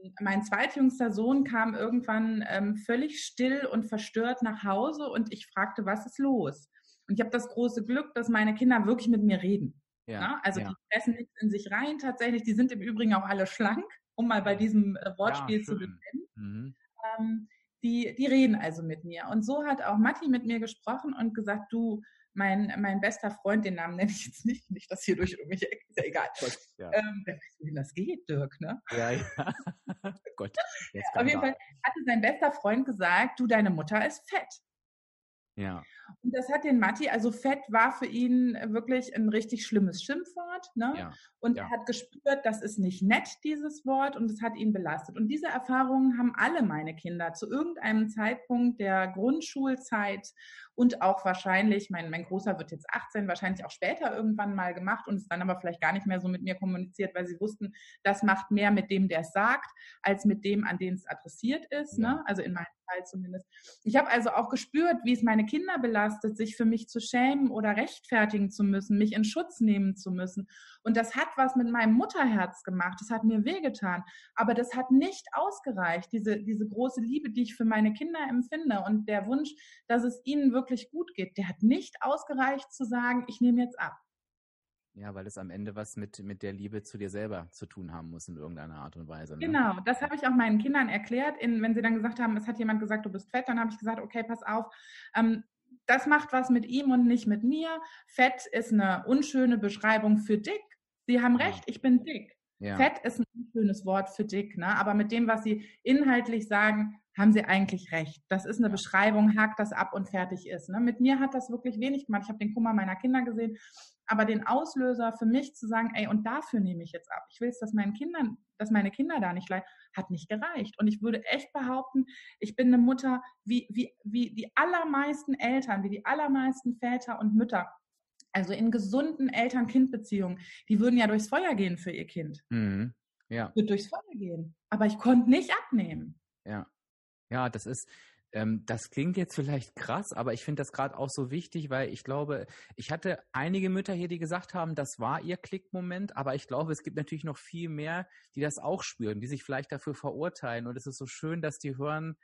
ähm, mein zweitjüngster Sohn kam irgendwann ähm, völlig still und verstört nach Hause und ich fragte, was ist los? Und ich habe das große Glück, dass meine Kinder wirklich mit mir reden. Ja, ja, also ja. die fressen nichts in sich rein tatsächlich. Die sind im Übrigen auch alle schlank, um mal bei diesem äh, Wortspiel ja, zu beginnen. Mhm. Ähm, die, die reden also mit mir. Und so hat auch Matti mit mir gesprochen und gesagt, du, mein, mein bester Freund, den Namen nenne ich jetzt nicht, nicht dass hier durch irgendwelche Ecken, ist ja egal. Gott, ja. Ähm, wer weiß, wie das geht, Dirk, ne? Ja, ja. Gott. Ja, auf jeden Fall hatte sein bester Freund gesagt, du, deine Mutter ist fett. Ja. Und das hat den Matti, also Fett war für ihn wirklich ein richtig schlimmes Schimpfwort. Ne? Ja. Und ja. er hat gespürt, das ist nicht nett, dieses Wort, und es hat ihn belastet. Und diese Erfahrungen haben alle meine Kinder zu irgendeinem Zeitpunkt der Grundschulzeit und auch wahrscheinlich, mein, mein Großer wird jetzt 18, wahrscheinlich auch später irgendwann mal gemacht und es dann aber vielleicht gar nicht mehr so mit mir kommuniziert, weil sie wussten, das macht mehr mit dem, der es sagt, als mit dem, an den es adressiert ist. Ne? Ja. Ne? Also in meinem Fall zumindest. Ich habe also auch gespürt, wie es meine Kinder belastet, sich für mich zu schämen oder rechtfertigen zu müssen, mich in Schutz nehmen zu müssen. Und das hat was mit meinem Mutterherz gemacht. Das hat mir wehgetan. Aber das hat nicht ausgereicht, diese, diese große Liebe, die ich für meine Kinder empfinde und der Wunsch, dass es ihnen wirklich gut geht, der hat nicht ausgereicht zu sagen, ich nehme jetzt ab. Ja, weil es am Ende was mit, mit der Liebe zu dir selber zu tun haben muss in irgendeiner Art und Weise. Ne? Genau, das habe ich auch meinen Kindern erklärt. In, wenn sie dann gesagt haben, es hat jemand gesagt, du bist fett, dann habe ich gesagt, okay, pass auf, ähm, das macht was mit ihm und nicht mit mir. Fett ist eine unschöne Beschreibung für dick. Sie haben recht, ich bin dick. Ja. Fett ist ein unschönes Wort für dick, ne? aber mit dem, was Sie inhaltlich sagen, haben Sie eigentlich recht. Das ist eine Beschreibung, hakt das ab und fertig ist. Ne? Mit mir hat das wirklich wenig gemacht. Ich habe den Kummer meiner Kinder gesehen aber den Auslöser für mich zu sagen, ey, und dafür nehme ich jetzt ab. Ich will es, dass meinen Kindern, dass meine Kinder da nicht leiden, hat nicht gereicht. Und ich würde echt behaupten, ich bin eine Mutter, wie, wie, wie die allermeisten Eltern, wie die allermeisten Väter und Mütter. Also in gesunden Eltern-Kind-Beziehungen, die würden ja durchs Feuer gehen für ihr Kind. Mhm. Ja. Würde durchs Feuer gehen. Aber ich konnte nicht abnehmen. Ja. Ja, das ist, ähm, das klingt jetzt vielleicht krass, aber ich finde das gerade auch so wichtig, weil ich glaube, ich hatte einige Mütter hier, die gesagt haben, das war ihr Klickmoment, aber ich glaube, es gibt natürlich noch viel mehr, die das auch spüren, die sich vielleicht dafür verurteilen. Und es ist so schön, dass die hören,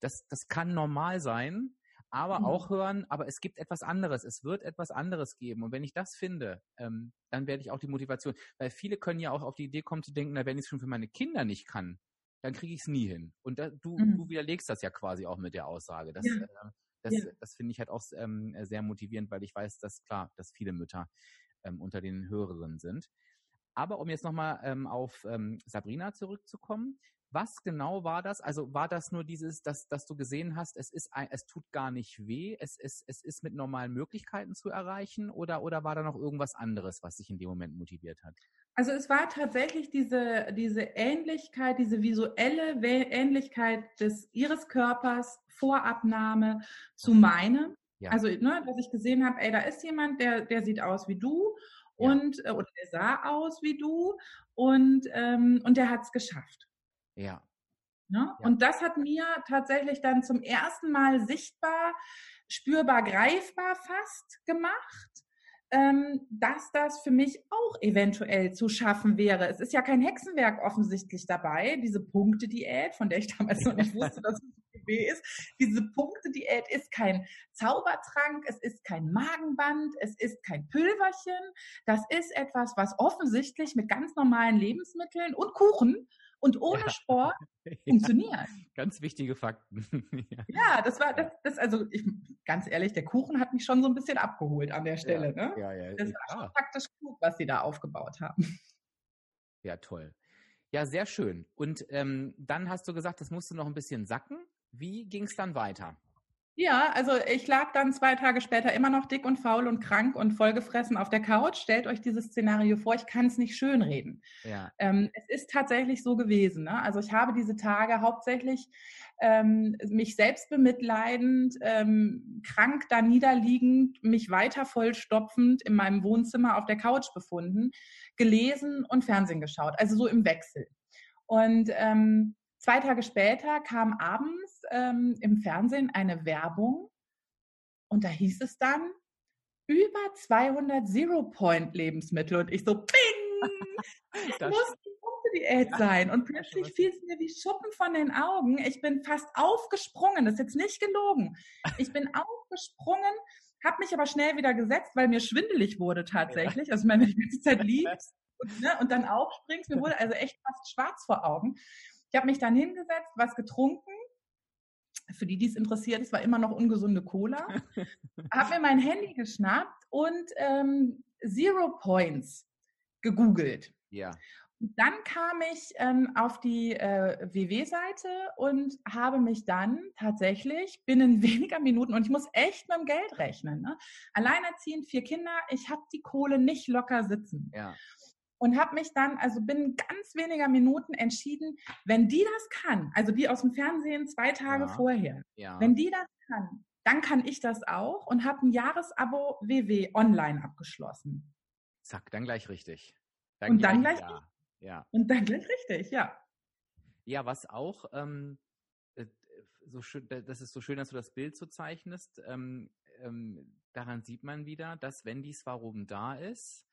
das, das kann normal sein, aber mhm. auch hören, aber es gibt etwas anderes, es wird etwas anderes geben. Und wenn ich das finde, ähm, dann werde ich auch die Motivation, weil viele können ja auch auf die Idee kommen zu denken, na, wenn ich es schon für meine Kinder nicht kann, dann kriege ich es nie hin. Und da, du, mhm. du widerlegst das ja quasi auch mit der Aussage. Das, ja. äh, das, ja. das finde ich halt auch ähm, sehr motivierend, weil ich weiß, dass klar, dass viele Mütter ähm, unter den Hörerinnen sind. Aber um jetzt nochmal ähm, auf ähm, Sabrina zurückzukommen, was genau war das? Also war das nur dieses, dass, dass du gesehen hast, es ist es tut gar nicht weh, es, es, es ist mit normalen Möglichkeiten zu erreichen oder, oder war da noch irgendwas anderes, was dich in dem Moment motiviert hat? Also es war tatsächlich diese, diese Ähnlichkeit, diese visuelle Ähnlichkeit des ihres Körpers vor Abnahme zu mhm. meinem. Ja. Also, ne, dass ich gesehen habe, ey, da ist jemand, der, der sieht aus wie du und ja. Äh, oder der sah aus wie du und, ähm, und der hat es geschafft. Ja. Ne? ja. Und das hat mir tatsächlich dann zum ersten Mal sichtbar, spürbar, greifbar fast gemacht ähm, dass das für mich auch eventuell zu schaffen wäre. Es ist ja kein Hexenwerk offensichtlich dabei, diese Punkte-Diät, von der ich damals noch nicht wusste, dass es GW ist. Diese Punkte-Diät ist kein Zaubertrank, es ist kein Magenband, es ist kein Pülverchen. Das ist etwas, was offensichtlich mit ganz normalen Lebensmitteln und Kuchen und ohne ja. Sport funktioniert. Ganz wichtige Fakten. ja. ja, das war das, das also ich, ganz ehrlich, der Kuchen hat mich schon so ein bisschen abgeholt an der Stelle. Ja, ne? ja, ja, das war schon praktisch gut, was sie da aufgebaut haben. Ja, toll. Ja, sehr schön. Und ähm, dann hast du gesagt, das musste noch ein bisschen sacken. Wie ging es dann weiter? Ja, also ich lag dann zwei Tage später immer noch dick und faul und krank und vollgefressen auf der Couch. Stellt euch dieses Szenario vor, ich kann es nicht schönreden. Ja. Ähm, es ist tatsächlich so gewesen. Ne? Also ich habe diese Tage hauptsächlich ähm, mich selbst bemitleidend, ähm, krank da niederliegend, mich weiter vollstopfend in meinem Wohnzimmer auf der Couch befunden, gelesen und Fernsehen geschaut. Also so im Wechsel. Und ähm, Zwei Tage später kam abends ähm, im Fernsehen eine Werbung und da hieß es dann, über 200 Zero-Point-Lebensmittel. Und ich so, ping! Das muss die Punkte-Diät ja. sein. Und plötzlich fiel es mir wie Schuppen von den Augen. Ich bin fast aufgesprungen. Das ist jetzt nicht gelogen. Ich bin aufgesprungen, habe mich aber schnell wieder gesetzt, weil mir schwindelig wurde tatsächlich. Ja. Also, wenn du die ganze Zeit liegst und, ne, und dann aufspringst, mir wurde also echt fast schwarz vor Augen. Ich habe mich dann hingesetzt, was getrunken. Für die, die es interessiert, es war immer noch ungesunde Cola. habe mir mein Handy geschnappt und ähm, Zero Points gegoogelt. Ja. Und dann kam ich ähm, auf die äh, WW-Seite und habe mich dann tatsächlich binnen weniger Minuten, und ich muss echt mit dem Geld rechnen, ne? alleinerziehend, vier Kinder, ich habe die Kohle nicht locker sitzen. Ja und habe mich dann, also binnen ganz weniger Minuten entschieden, wenn die das kann, also die aus dem Fernsehen zwei Tage ja, vorher, ja. wenn die das kann, dann kann ich das auch und habe ein Jahresabo WW online abgeschlossen. Zack, dann gleich richtig. Dann und dann gleich, ja. ja. Und dann gleich richtig, ja. Ja, was auch ähm, äh, so schön, das ist so schön, dass du das Bild so zeichnest. Ähm, ähm, daran sieht man wieder, dass wenn dies Warum da ist,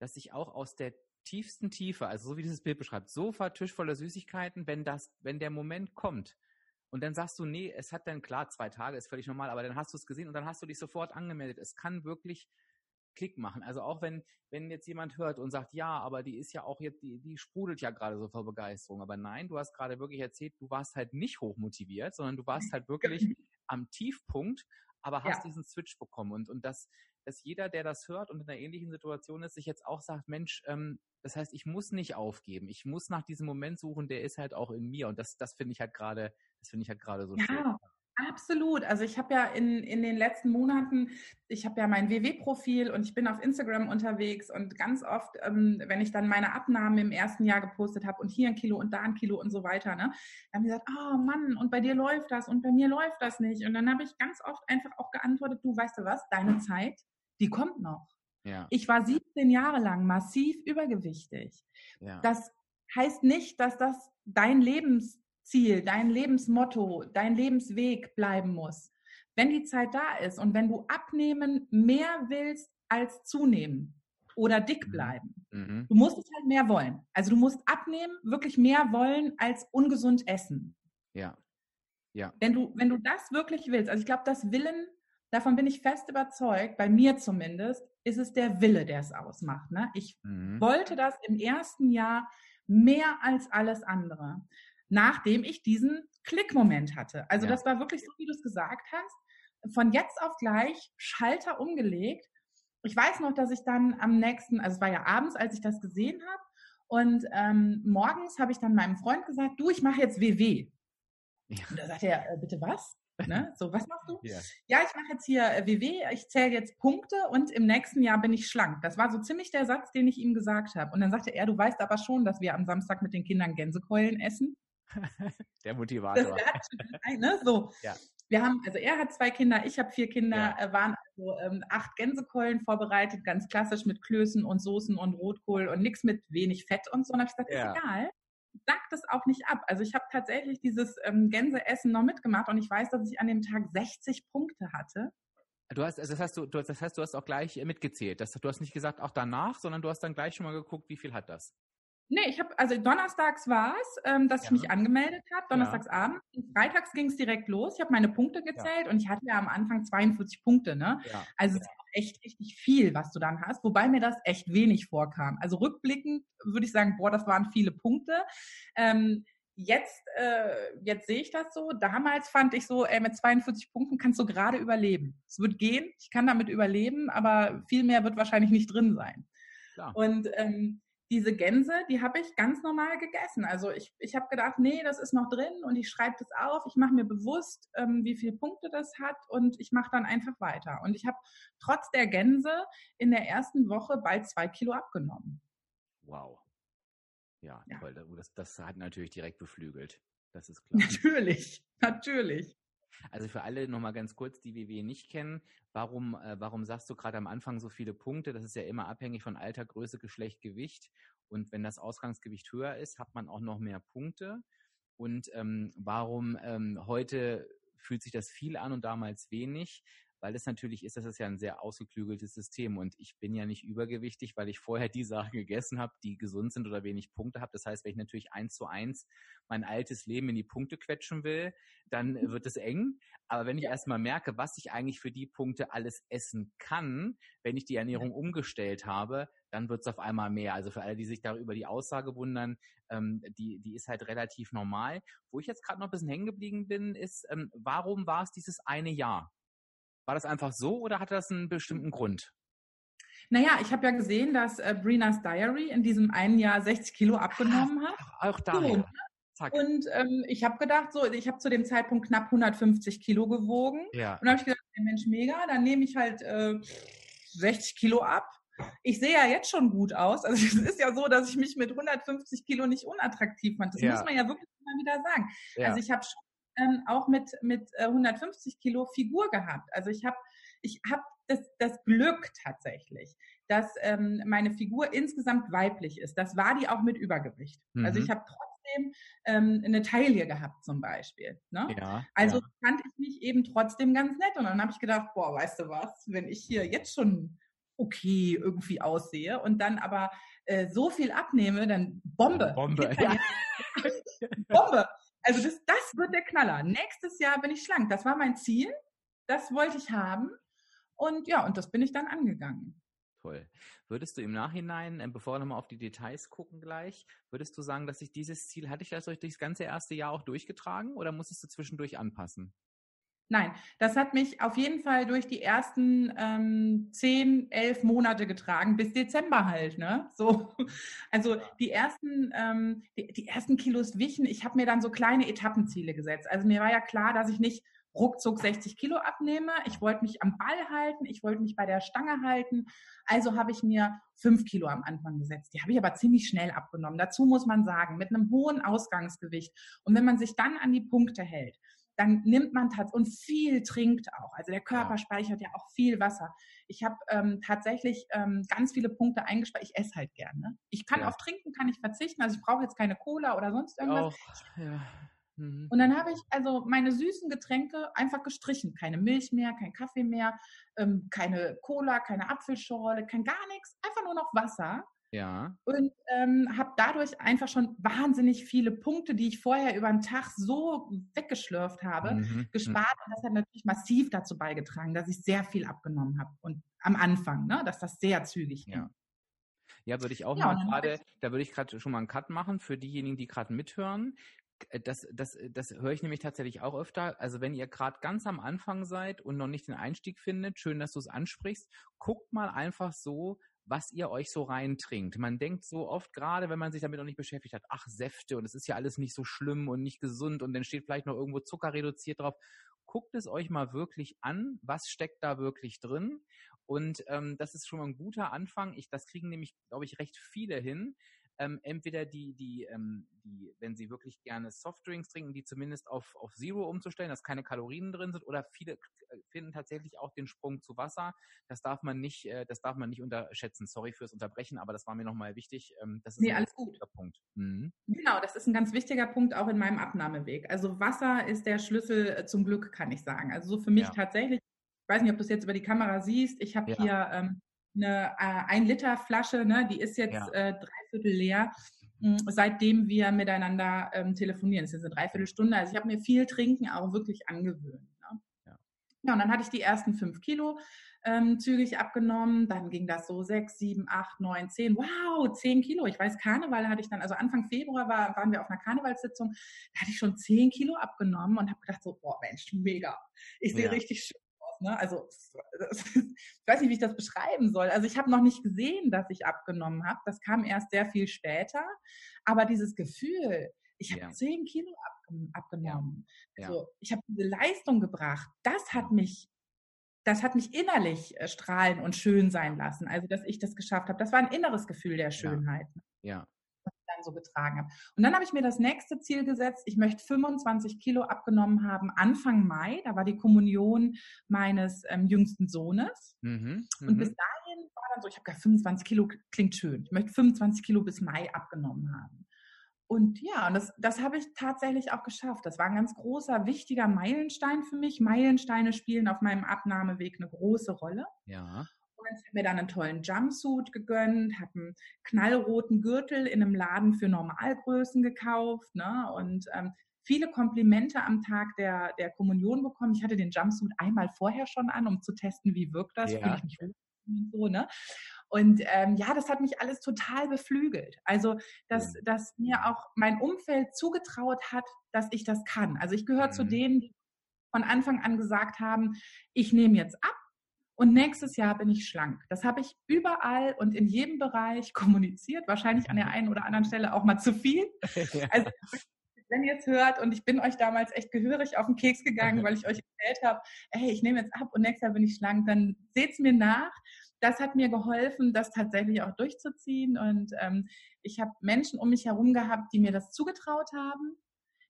dass sich auch aus der tiefsten Tiefe, also so wie dieses Bild beschreibt, Sofa, Tisch voller Süßigkeiten, wenn das, wenn der Moment kommt und dann sagst du, nee, es hat dann klar zwei Tage, ist völlig normal, aber dann hast du es gesehen und dann hast du dich sofort angemeldet. Es kann wirklich Klick machen. Also auch wenn, wenn jetzt jemand hört und sagt, ja, aber die ist ja auch jetzt, die, die sprudelt ja gerade so vor Begeisterung. Aber nein, du hast gerade wirklich erzählt, du warst halt nicht hochmotiviert, sondern du warst halt wirklich am Tiefpunkt, aber hast ja. diesen Switch bekommen. Und, und das, dass jeder, der das hört und in einer ähnlichen Situation ist, sich jetzt auch sagt, Mensch, ähm, das heißt, ich muss nicht aufgeben. Ich muss nach diesem Moment suchen, der ist halt auch in mir. Und das, das finde ich halt gerade, das finde ich halt gerade so ja. schön. Absolut. Also ich habe ja in, in den letzten Monaten, ich habe ja mein WW-Profil und ich bin auf Instagram unterwegs und ganz oft, ähm, wenn ich dann meine Abnahmen im ersten Jahr gepostet habe und hier ein Kilo und da ein Kilo und so weiter, ne, dann haben die gesagt, oh Mann, und bei dir läuft das und bei mir läuft das nicht. Und dann habe ich ganz oft einfach auch geantwortet, du weißt du was, deine Zeit, die kommt noch. Ja. Ich war 17 Jahre lang massiv übergewichtig. Ja. Das heißt nicht, dass das dein Lebens Lebensziel, dein Lebensmotto, dein Lebensweg bleiben muss, wenn die Zeit da ist und wenn du abnehmen mehr willst als zunehmen oder dick mhm. bleiben, mhm. du musst es halt mehr wollen. Also du musst abnehmen, wirklich mehr wollen als ungesund essen. Ja. Ja. Wenn du, wenn du das wirklich willst, also ich glaube, das Willen, davon bin ich fest überzeugt, bei mir zumindest, ist es der Wille, der es ausmacht. Ne? Ich mhm. wollte das im ersten Jahr mehr als alles andere, nachdem ich diesen Klickmoment hatte. Also ja. das war wirklich so, wie du es gesagt hast. Von jetzt auf gleich Schalter umgelegt. Ich weiß noch, dass ich dann am nächsten, also es war ja abends, als ich das gesehen habe, und ähm, morgens habe ich dann meinem Freund gesagt, du, ich mache jetzt WW. Ja. Und da sagt er, äh, bitte was? Ne? So, was machst du? Ja, ja ich mache jetzt hier äh, WW, ich zähle jetzt Punkte und im nächsten Jahr bin ich schlank. Das war so ziemlich der Satz, den ich ihm gesagt habe. Und dann sagte er, du weißt aber schon, dass wir am Samstag mit den Kindern Gänsekeulen essen. der Motivator. Das, ne? so. Ja. Wir haben, also er hat zwei Kinder, ich habe vier Kinder, ja. waren also ähm, acht Gänsekeulen vorbereitet, ganz klassisch mit Klößen und Soßen und Rotkohl und nichts mit wenig Fett und so. Und habe ich gesagt, ja. ist egal sag das auch nicht ab. Also ich habe tatsächlich dieses ähm, Gänseessen noch mitgemacht und ich weiß, dass ich an dem Tag 60 Punkte hatte. Du hast, also das heißt, du, das heißt, du hast auch gleich mitgezählt. Das, du hast nicht gesagt, auch danach, sondern du hast dann gleich schon mal geguckt, wie viel hat das? Nee, ich habe, also donnerstags war es, ähm, dass ja. ich mich angemeldet habe, donnerstags ja. freitags ging es direkt los. Ich habe meine Punkte gezählt ja. und ich hatte ja am Anfang 42 Punkte, ne? Also es ist auch echt richtig viel, was du dann hast, wobei mir das echt wenig vorkam. Also rückblickend würde ich sagen, boah, das waren viele Punkte. Ähm, jetzt, äh, jetzt sehe ich das so. Damals fand ich so, ey, mit 42 Punkten kannst du gerade überleben. Es wird gehen, ich kann damit überleben, aber viel mehr wird wahrscheinlich nicht drin sein. Klar. Und ähm, diese Gänse, die habe ich ganz normal gegessen. Also ich, ich habe gedacht, nee, das ist noch drin und ich schreibe das auf. Ich mache mir bewusst, ähm, wie viele Punkte das hat und ich mache dann einfach weiter. Und ich habe trotz der Gänse in der ersten Woche bald zwei Kilo abgenommen. Wow. Ja, ja. toll. Das, das hat natürlich direkt beflügelt. Das ist klar. Natürlich, natürlich. Also für alle nochmal ganz kurz, die WW nicht kennen, warum, äh, warum sagst du gerade am Anfang so viele Punkte? Das ist ja immer abhängig von Alter, Größe, Geschlecht, Gewicht. Und wenn das Ausgangsgewicht höher ist, hat man auch noch mehr Punkte. Und ähm, warum ähm, heute fühlt sich das viel an und damals wenig? Weil es natürlich ist, das ist ja ein sehr ausgeklügeltes System und ich bin ja nicht übergewichtig, weil ich vorher die Sachen gegessen habe, die gesund sind oder wenig Punkte habe. Das heißt, wenn ich natürlich eins zu eins mein altes Leben in die Punkte quetschen will, dann mhm. wird es eng. Aber wenn ich erstmal merke, was ich eigentlich für die Punkte alles essen kann, wenn ich die Ernährung umgestellt habe, dann wird es auf einmal mehr. Also für alle, die sich darüber die Aussage wundern, ähm, die, die ist halt relativ normal. Wo ich jetzt gerade noch ein bisschen hängen geblieben bin, ist, ähm, warum war es dieses eine Jahr? War das einfach so oder hatte das einen bestimmten Grund? Naja, ich habe ja gesehen, dass äh, Brinas Diary in diesem einen Jahr 60 Kilo abgenommen hat. Auch daher. So, ne? und ähm, ich habe gedacht, so, ich habe zu dem Zeitpunkt knapp 150 Kilo gewogen. Ja. Und dann habe ich gedacht, Mensch, mega, dann nehme ich halt äh, 60 Kilo ab. Ich sehe ja jetzt schon gut aus. Also es ist ja so, dass ich mich mit 150 Kilo nicht unattraktiv fand. Das ja. muss man ja wirklich immer wieder sagen. Ja. Also ich habe schon ähm, auch mit, mit äh, 150 Kilo Figur gehabt. Also ich habe ich hab das, das Glück tatsächlich, dass ähm, meine Figur insgesamt weiblich ist. Das war die auch mit Übergewicht. Mhm. Also ich habe trotzdem ähm, eine Taille gehabt zum Beispiel. Ne? Ja, also ja. fand ich mich eben trotzdem ganz nett. Und dann habe ich gedacht, boah, weißt du was, wenn ich hier jetzt schon okay irgendwie aussehe und dann aber äh, so viel abnehme, dann Bombe. Bombe, ja. Bombe. Also das, das wird der Knaller. Nächstes Jahr bin ich schlank. Das war mein Ziel. Das wollte ich haben. Und ja, und das bin ich dann angegangen. Toll. Würdest du im Nachhinein, äh, bevor wir nochmal auf die Details gucken gleich, würdest du sagen, dass ich dieses Ziel, hatte ich das durch das ganze erste Jahr auch durchgetragen oder musstest du zwischendurch anpassen? Nein, das hat mich auf jeden Fall durch die ersten ähm, zehn, elf Monate getragen, bis Dezember halt, ne? So, also die ersten, ähm, die, die ersten Kilos wichen. Ich habe mir dann so kleine Etappenziele gesetzt. Also mir war ja klar, dass ich nicht ruckzuck 60 Kilo abnehme. Ich wollte mich am Ball halten, ich wollte mich bei der Stange halten. Also habe ich mir fünf Kilo am Anfang gesetzt. Die habe ich aber ziemlich schnell abgenommen. Dazu muss man sagen, mit einem hohen Ausgangsgewicht. Und wenn man sich dann an die Punkte hält, dann nimmt man tatsächlich und viel trinkt auch. Also der Körper ja. speichert ja auch viel Wasser. Ich habe ähm, tatsächlich ähm, ganz viele Punkte eingespeichert. Ich esse halt gerne. Ich kann ja. auf Trinken kann ich verzichten. Also ich brauche jetzt keine Cola oder sonst irgendwas. Auch, ja. Mhm. Und dann habe ich also meine süßen Getränke einfach gestrichen. Keine Milch mehr, kein Kaffee mehr, ähm, keine Cola, keine Apfelschorle, kein gar nichts, einfach nur noch Wasser. Ja. Und ähm, habe dadurch einfach schon wahnsinnig viele Punkte, die ich vorher über den Tag so weggeschlürft habe, mhm. mhm. gespart. Und das hat natürlich massiv dazu beigetragen, dass ich sehr viel abgenommen habe. Und am Anfang, ne, dass das sehr zügig ging. Ja. Ja, würde ich auch ja, mal gerade, da würde ich gerade schon mal einen Cut machen für diejenigen, die gerade mithören. Das, das, das höre ich nämlich tatsächlich auch öfter. Also wenn ihr gerade ganz am Anfang seid und noch nicht den Einstieg findet, schön, dass du es ansprichst, guckt mal einfach so, was ihr euch so reintrinkt. Man denkt so oft, gerade wenn man sich damit noch nicht beschäftigt hat, ach, Säfte und es ist ja alles nicht so schlimm und nicht gesund und dann steht vielleicht noch irgendwo Zucker reduziert drauf. Guckt es euch mal wirklich an, was steckt da wirklich drin. Und ähm, das ist schon mal ein guter Anfang. Ich, das kriegen nämlich, glaube ich, recht viele hin ähm, entweder die, die, ähm, die, wenn sie wirklich gerne Softdrinks trinken, die zumindest auf, auf Zero umzustellen, dass keine Kalorien drin sind, oder viele äh, finden tatsächlich auch den Sprung zu Wasser. Das darf man nicht, äh, das darf man nicht unterschätzen. Sorry fürs Unterbrechen, aber das war mir nochmal wichtig. Ähm, das ist nee, ein alles gut. Punkt. Mhm. Genau, das ist ein ganz wichtiger Punkt auch in meinem Abnahmeweg. Also Wasser ist der Schlüssel äh, zum Glück, kann ich sagen. Also so für mich ja. tatsächlich, ich weiß nicht, ob du es jetzt über die Kamera siehst, ich habe ja. hier ähm, eine äh, ein Liter Flasche, ne, die ist jetzt ja. äh, dreiviertel leer, mh, hm, seitdem wir miteinander ähm, telefonieren. Das ist eine Dreiviertelstunde. Also ich habe mir viel Trinken auch wirklich angewöhnt. Ne? Ja. ja, und dann hatte ich die ersten fünf Kilo ähm, zügig abgenommen. Dann ging das so sechs, sieben, acht, neun, zehn. Wow, zehn Kilo. Ich weiß, Karneval hatte ich dann, also Anfang Februar war, waren wir auf einer Karnevalssitzung, da hatte ich schon zehn Kilo abgenommen und habe gedacht so, boah Mensch, mega. Ich sehe ja. richtig schön Ne? Also ich weiß nicht, wie ich das beschreiben soll. Also ich habe noch nicht gesehen, dass ich abgenommen habe. Das kam erst sehr viel später. Aber dieses Gefühl, ich habe zehn ja. Kilo abgenommen. Ja. Also ich habe diese Leistung gebracht. Das hat mich das hat mich innerlich äh, strahlen und schön sein lassen. Also, dass ich das geschafft habe. Das war ein inneres Gefühl der Schönheit. Ne? Ja dann so getragen habe. Und dann habe ich mir das nächste Ziel gesetzt. Ich möchte 25 Kilo abgenommen haben Anfang Mai. Da war die Kommunion meines ähm, jüngsten Sohnes. Mhm, und bis mhm. dahin war dann so, ich habe gar 25 Kilo, klingt schön. Ich möchte 25 Kilo bis Mai abgenommen haben. Und ja, und das, das habe ich tatsächlich auch geschafft. Das war ein ganz großer, wichtiger Meilenstein für mich. Meilensteine spielen auf meinem Abnahmeweg eine große Rolle. Ja habe mir dann einen tollen Jumpsuit gegönnt, habe einen knallroten Gürtel in einem Laden für Normalgrößen gekauft ne? und ähm, viele Komplimente am Tag der, der Kommunion bekommen. Ich hatte den Jumpsuit einmal vorher schon an, um zu testen, wie wirkt das, ja. ich mich und so, ne? Und ähm, ja, das hat mich alles total beflügelt. Also, dass, ja. dass mir auch mein Umfeld zugetraut hat, dass ich das kann. Also ich gehöre mhm. zu denen, die von Anfang an gesagt haben, ich nehme jetzt ab, und nächstes Jahr bin ich schlank. Das habe ich überall und in jedem Bereich kommuniziert. Wahrscheinlich an der einen oder anderen Stelle auch mal zu viel. Also, wenn ihr es hört und ich bin euch damals echt gehörig auf den Keks gegangen, weil ich euch erzählt habe, hey, ich nehme jetzt ab und nächstes Jahr bin ich schlank, dann seht es mir nach. Das hat mir geholfen, das tatsächlich auch durchzuziehen. Und ähm, ich habe Menschen um mich herum gehabt, die mir das zugetraut haben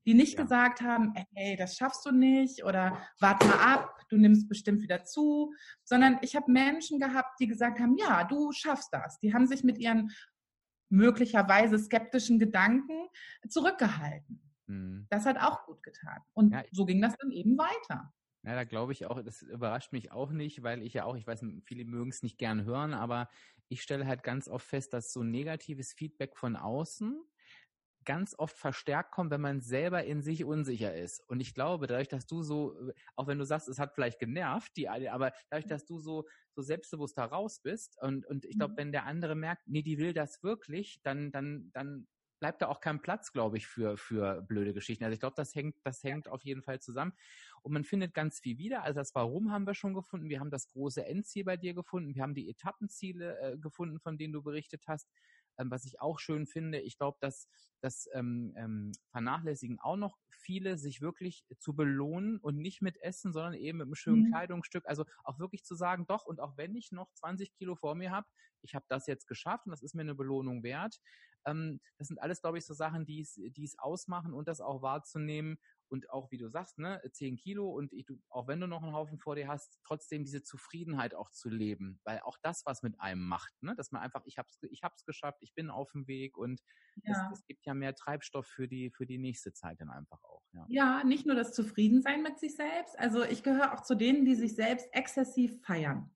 die nicht ja. gesagt haben, ey, das schaffst du nicht oder warte mal ab, du nimmst bestimmt wieder zu, sondern ich habe Menschen gehabt, die gesagt haben, ja, du schaffst das. Die haben sich mit ihren möglicherweise skeptischen Gedanken zurückgehalten. Mhm. Das hat auch gut getan. Und ja, so ging das dann eben weiter. Ja, da glaube ich auch, das überrascht mich auch nicht, weil ich ja auch, ich weiß, viele mögen es nicht gern hören, aber ich stelle halt ganz oft fest, dass so negatives Feedback von außen ganz oft verstärkt kommt, wenn man selber in sich unsicher ist. Und ich glaube, dadurch, dass du so, auch wenn du sagst, es hat vielleicht genervt, die, aber dadurch, dass du so, so selbstbewusst da raus bist und, und ich glaube, mhm. wenn der andere merkt, nee, die will das wirklich, dann, dann, dann bleibt da auch kein Platz, glaube ich, für, für blöde Geschichten. Also ich glaube, das hängt, das hängt auf jeden Fall zusammen. Und man findet ganz viel wieder. Also das Warum haben wir schon gefunden. Wir haben das große Endziel bei dir gefunden. Wir haben die Etappenziele äh, gefunden, von denen du berichtet hast ähm, was ich auch schön finde. Ich glaube, dass das ähm, ähm, vernachlässigen auch noch viele, sich wirklich zu belohnen und nicht mit Essen, sondern eben mit einem schönen mhm. Kleidungsstück. Also auch wirklich zu sagen, doch, und auch wenn ich noch 20 Kilo vor mir habe, ich habe das jetzt geschafft und das ist mir eine Belohnung wert. Ähm, das sind alles, glaube ich, so Sachen, die es, die es ausmachen und das auch wahrzunehmen und auch wie du sagst, ne, 10 Kilo und ich, du, auch wenn du noch einen Haufen vor dir hast, trotzdem diese Zufriedenheit auch zu leben, weil auch das was mit einem macht, ne, dass man einfach, ich hab's, ich hab's geschafft, ich bin auf dem Weg und ja. es, es, gibt ja mehr Treibstoff für die, für die nächste Zeit dann einfach auch. Ja. ja, nicht nur das Zufriedensein mit sich selbst, also ich gehöre auch zu denen, die sich selbst exzessiv feiern.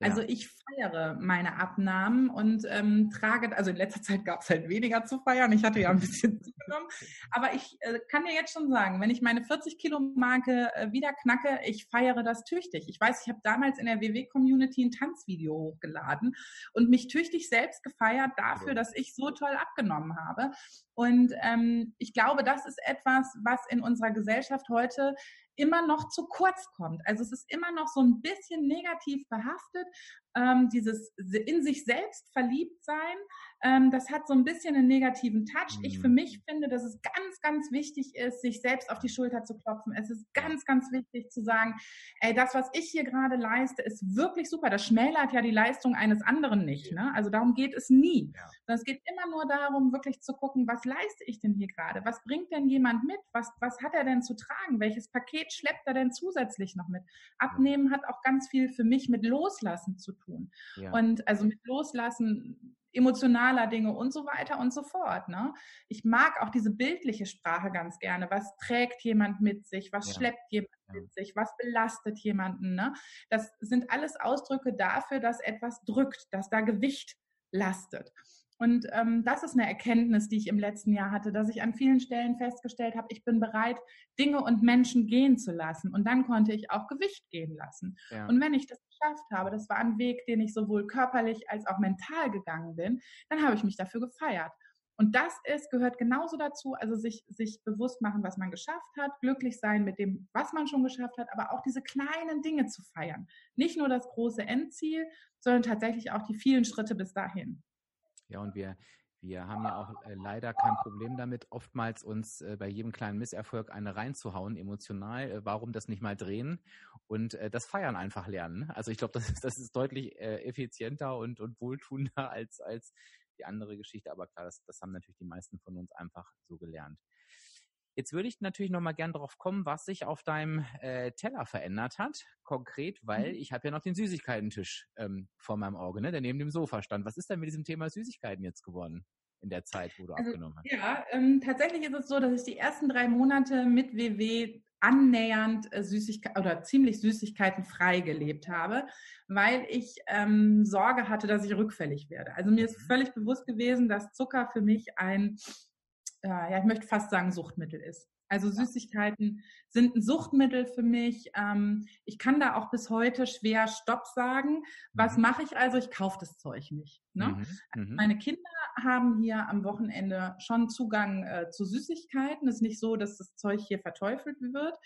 Also ich feiere meine Abnahmen und ähm, trage, also in letzter Zeit gab es halt weniger zu feiern. Ich hatte ja ein bisschen zugenommen. Aber ich äh, kann dir jetzt schon sagen, wenn ich meine 40 Kilo Marke äh, wieder knacke, ich feiere das tüchtig. Ich weiß, ich habe damals in der WW-Community ein Tanzvideo hochgeladen und mich tüchtig selbst gefeiert dafür, dass ich so toll abgenommen habe. Und ähm, ich glaube, das ist etwas, was in unserer Gesellschaft heute immer noch zu kurz kommt. Also es ist immer noch so ein bisschen negativ behaftet, ähm, dieses in sich selbst verliebt sein, ähm, das hat so ein bisschen einen negativen Touch. Ich für mhm. mich finde, dass es ganz, ganz wichtig ist, sich selbst auf die Schulter zu klopfen. Es ist ganz, ganz wichtig zu sagen, ey, das, was ich hier gerade leiste, ist wirklich super. Das schmälert ja die Leistung eines anderen nicht. Ne? Also darum geht es nie. Ja. Es geht immer nur darum, wirklich zu gucken, was leiste ich denn hier gerade? Was bringt denn jemand mit? Was, was hat er denn zu tragen? Welches Paket schleppt er denn zusätzlich noch mit? Abnehmen hat auch ganz viel für mich mit Loslassen zu tun. Ja. Und also mit Loslassen emotionaler Dinge und so weiter und so fort. Ne? Ich mag auch diese bildliche Sprache ganz gerne. Was trägt jemand mit sich? Was ja. schleppt jemand ja. mit sich? Was belastet jemanden? Ne? Das sind alles Ausdrücke dafür, dass etwas drückt, dass da Gewicht lastet. Und ähm, das ist eine Erkenntnis, die ich im letzten Jahr hatte, dass ich an vielen Stellen festgestellt habe, ich bin bereit, Dinge und Menschen gehen zu lassen. Und dann konnte ich auch Gewicht gehen lassen. Ja. Und wenn ich das geschafft habe, das war ein Weg, den ich sowohl körperlich als auch mental gegangen bin, dann habe ich mich dafür gefeiert. Und das ist, gehört genauso dazu, also sich, sich bewusst machen, was man geschafft hat, glücklich sein mit dem, was man schon geschafft hat, aber auch diese kleinen Dinge zu feiern. Nicht nur das große Endziel, sondern tatsächlich auch die vielen Schritte bis dahin. Ja, und wir, wir haben ja auch äh, leider kein Problem damit, oftmals uns äh, bei jedem kleinen Misserfolg eine reinzuhauen, emotional. Äh, warum das nicht mal drehen und äh, das Feiern einfach lernen? Also ich glaube, das ist, das ist deutlich äh, effizienter und, und wohltuender als, als die andere Geschichte. Aber klar, das, das haben natürlich die meisten von uns einfach so gelernt. Jetzt würde ich natürlich noch mal gern darauf kommen, was sich auf deinem äh, Teller verändert hat, konkret, weil mhm. ich habe ja noch den Süßigkeitentisch ähm, vor meinem Auge, ne, der neben dem Sofa stand. Was ist denn mit diesem Thema Süßigkeiten jetzt geworden in der Zeit, wo du also, abgenommen hast? Ja, ähm, tatsächlich ist es so, dass ich die ersten drei Monate mit WW annähernd äh, Süßigkeit oder ziemlich Süßigkeiten gelebt habe, weil ich ähm, Sorge hatte, dass ich rückfällig werde. Also mir ist mhm. völlig bewusst gewesen, dass Zucker für mich ein äh, ja, ich möchte fast sagen, Suchtmittel ist. Also Süßigkeiten sind ein Suchtmittel für mich. Ähm, ich kann da auch bis heute schwer Stopp sagen. Was mhm. mache ich also? Ich kaufe das Zeug nicht. Ne? Mhm. Mhm. Meine Kinder haben hier am Wochenende schon Zugang äh, zu Süßigkeiten. Es ist nicht so, dass das Zeug hier verteufelt wird.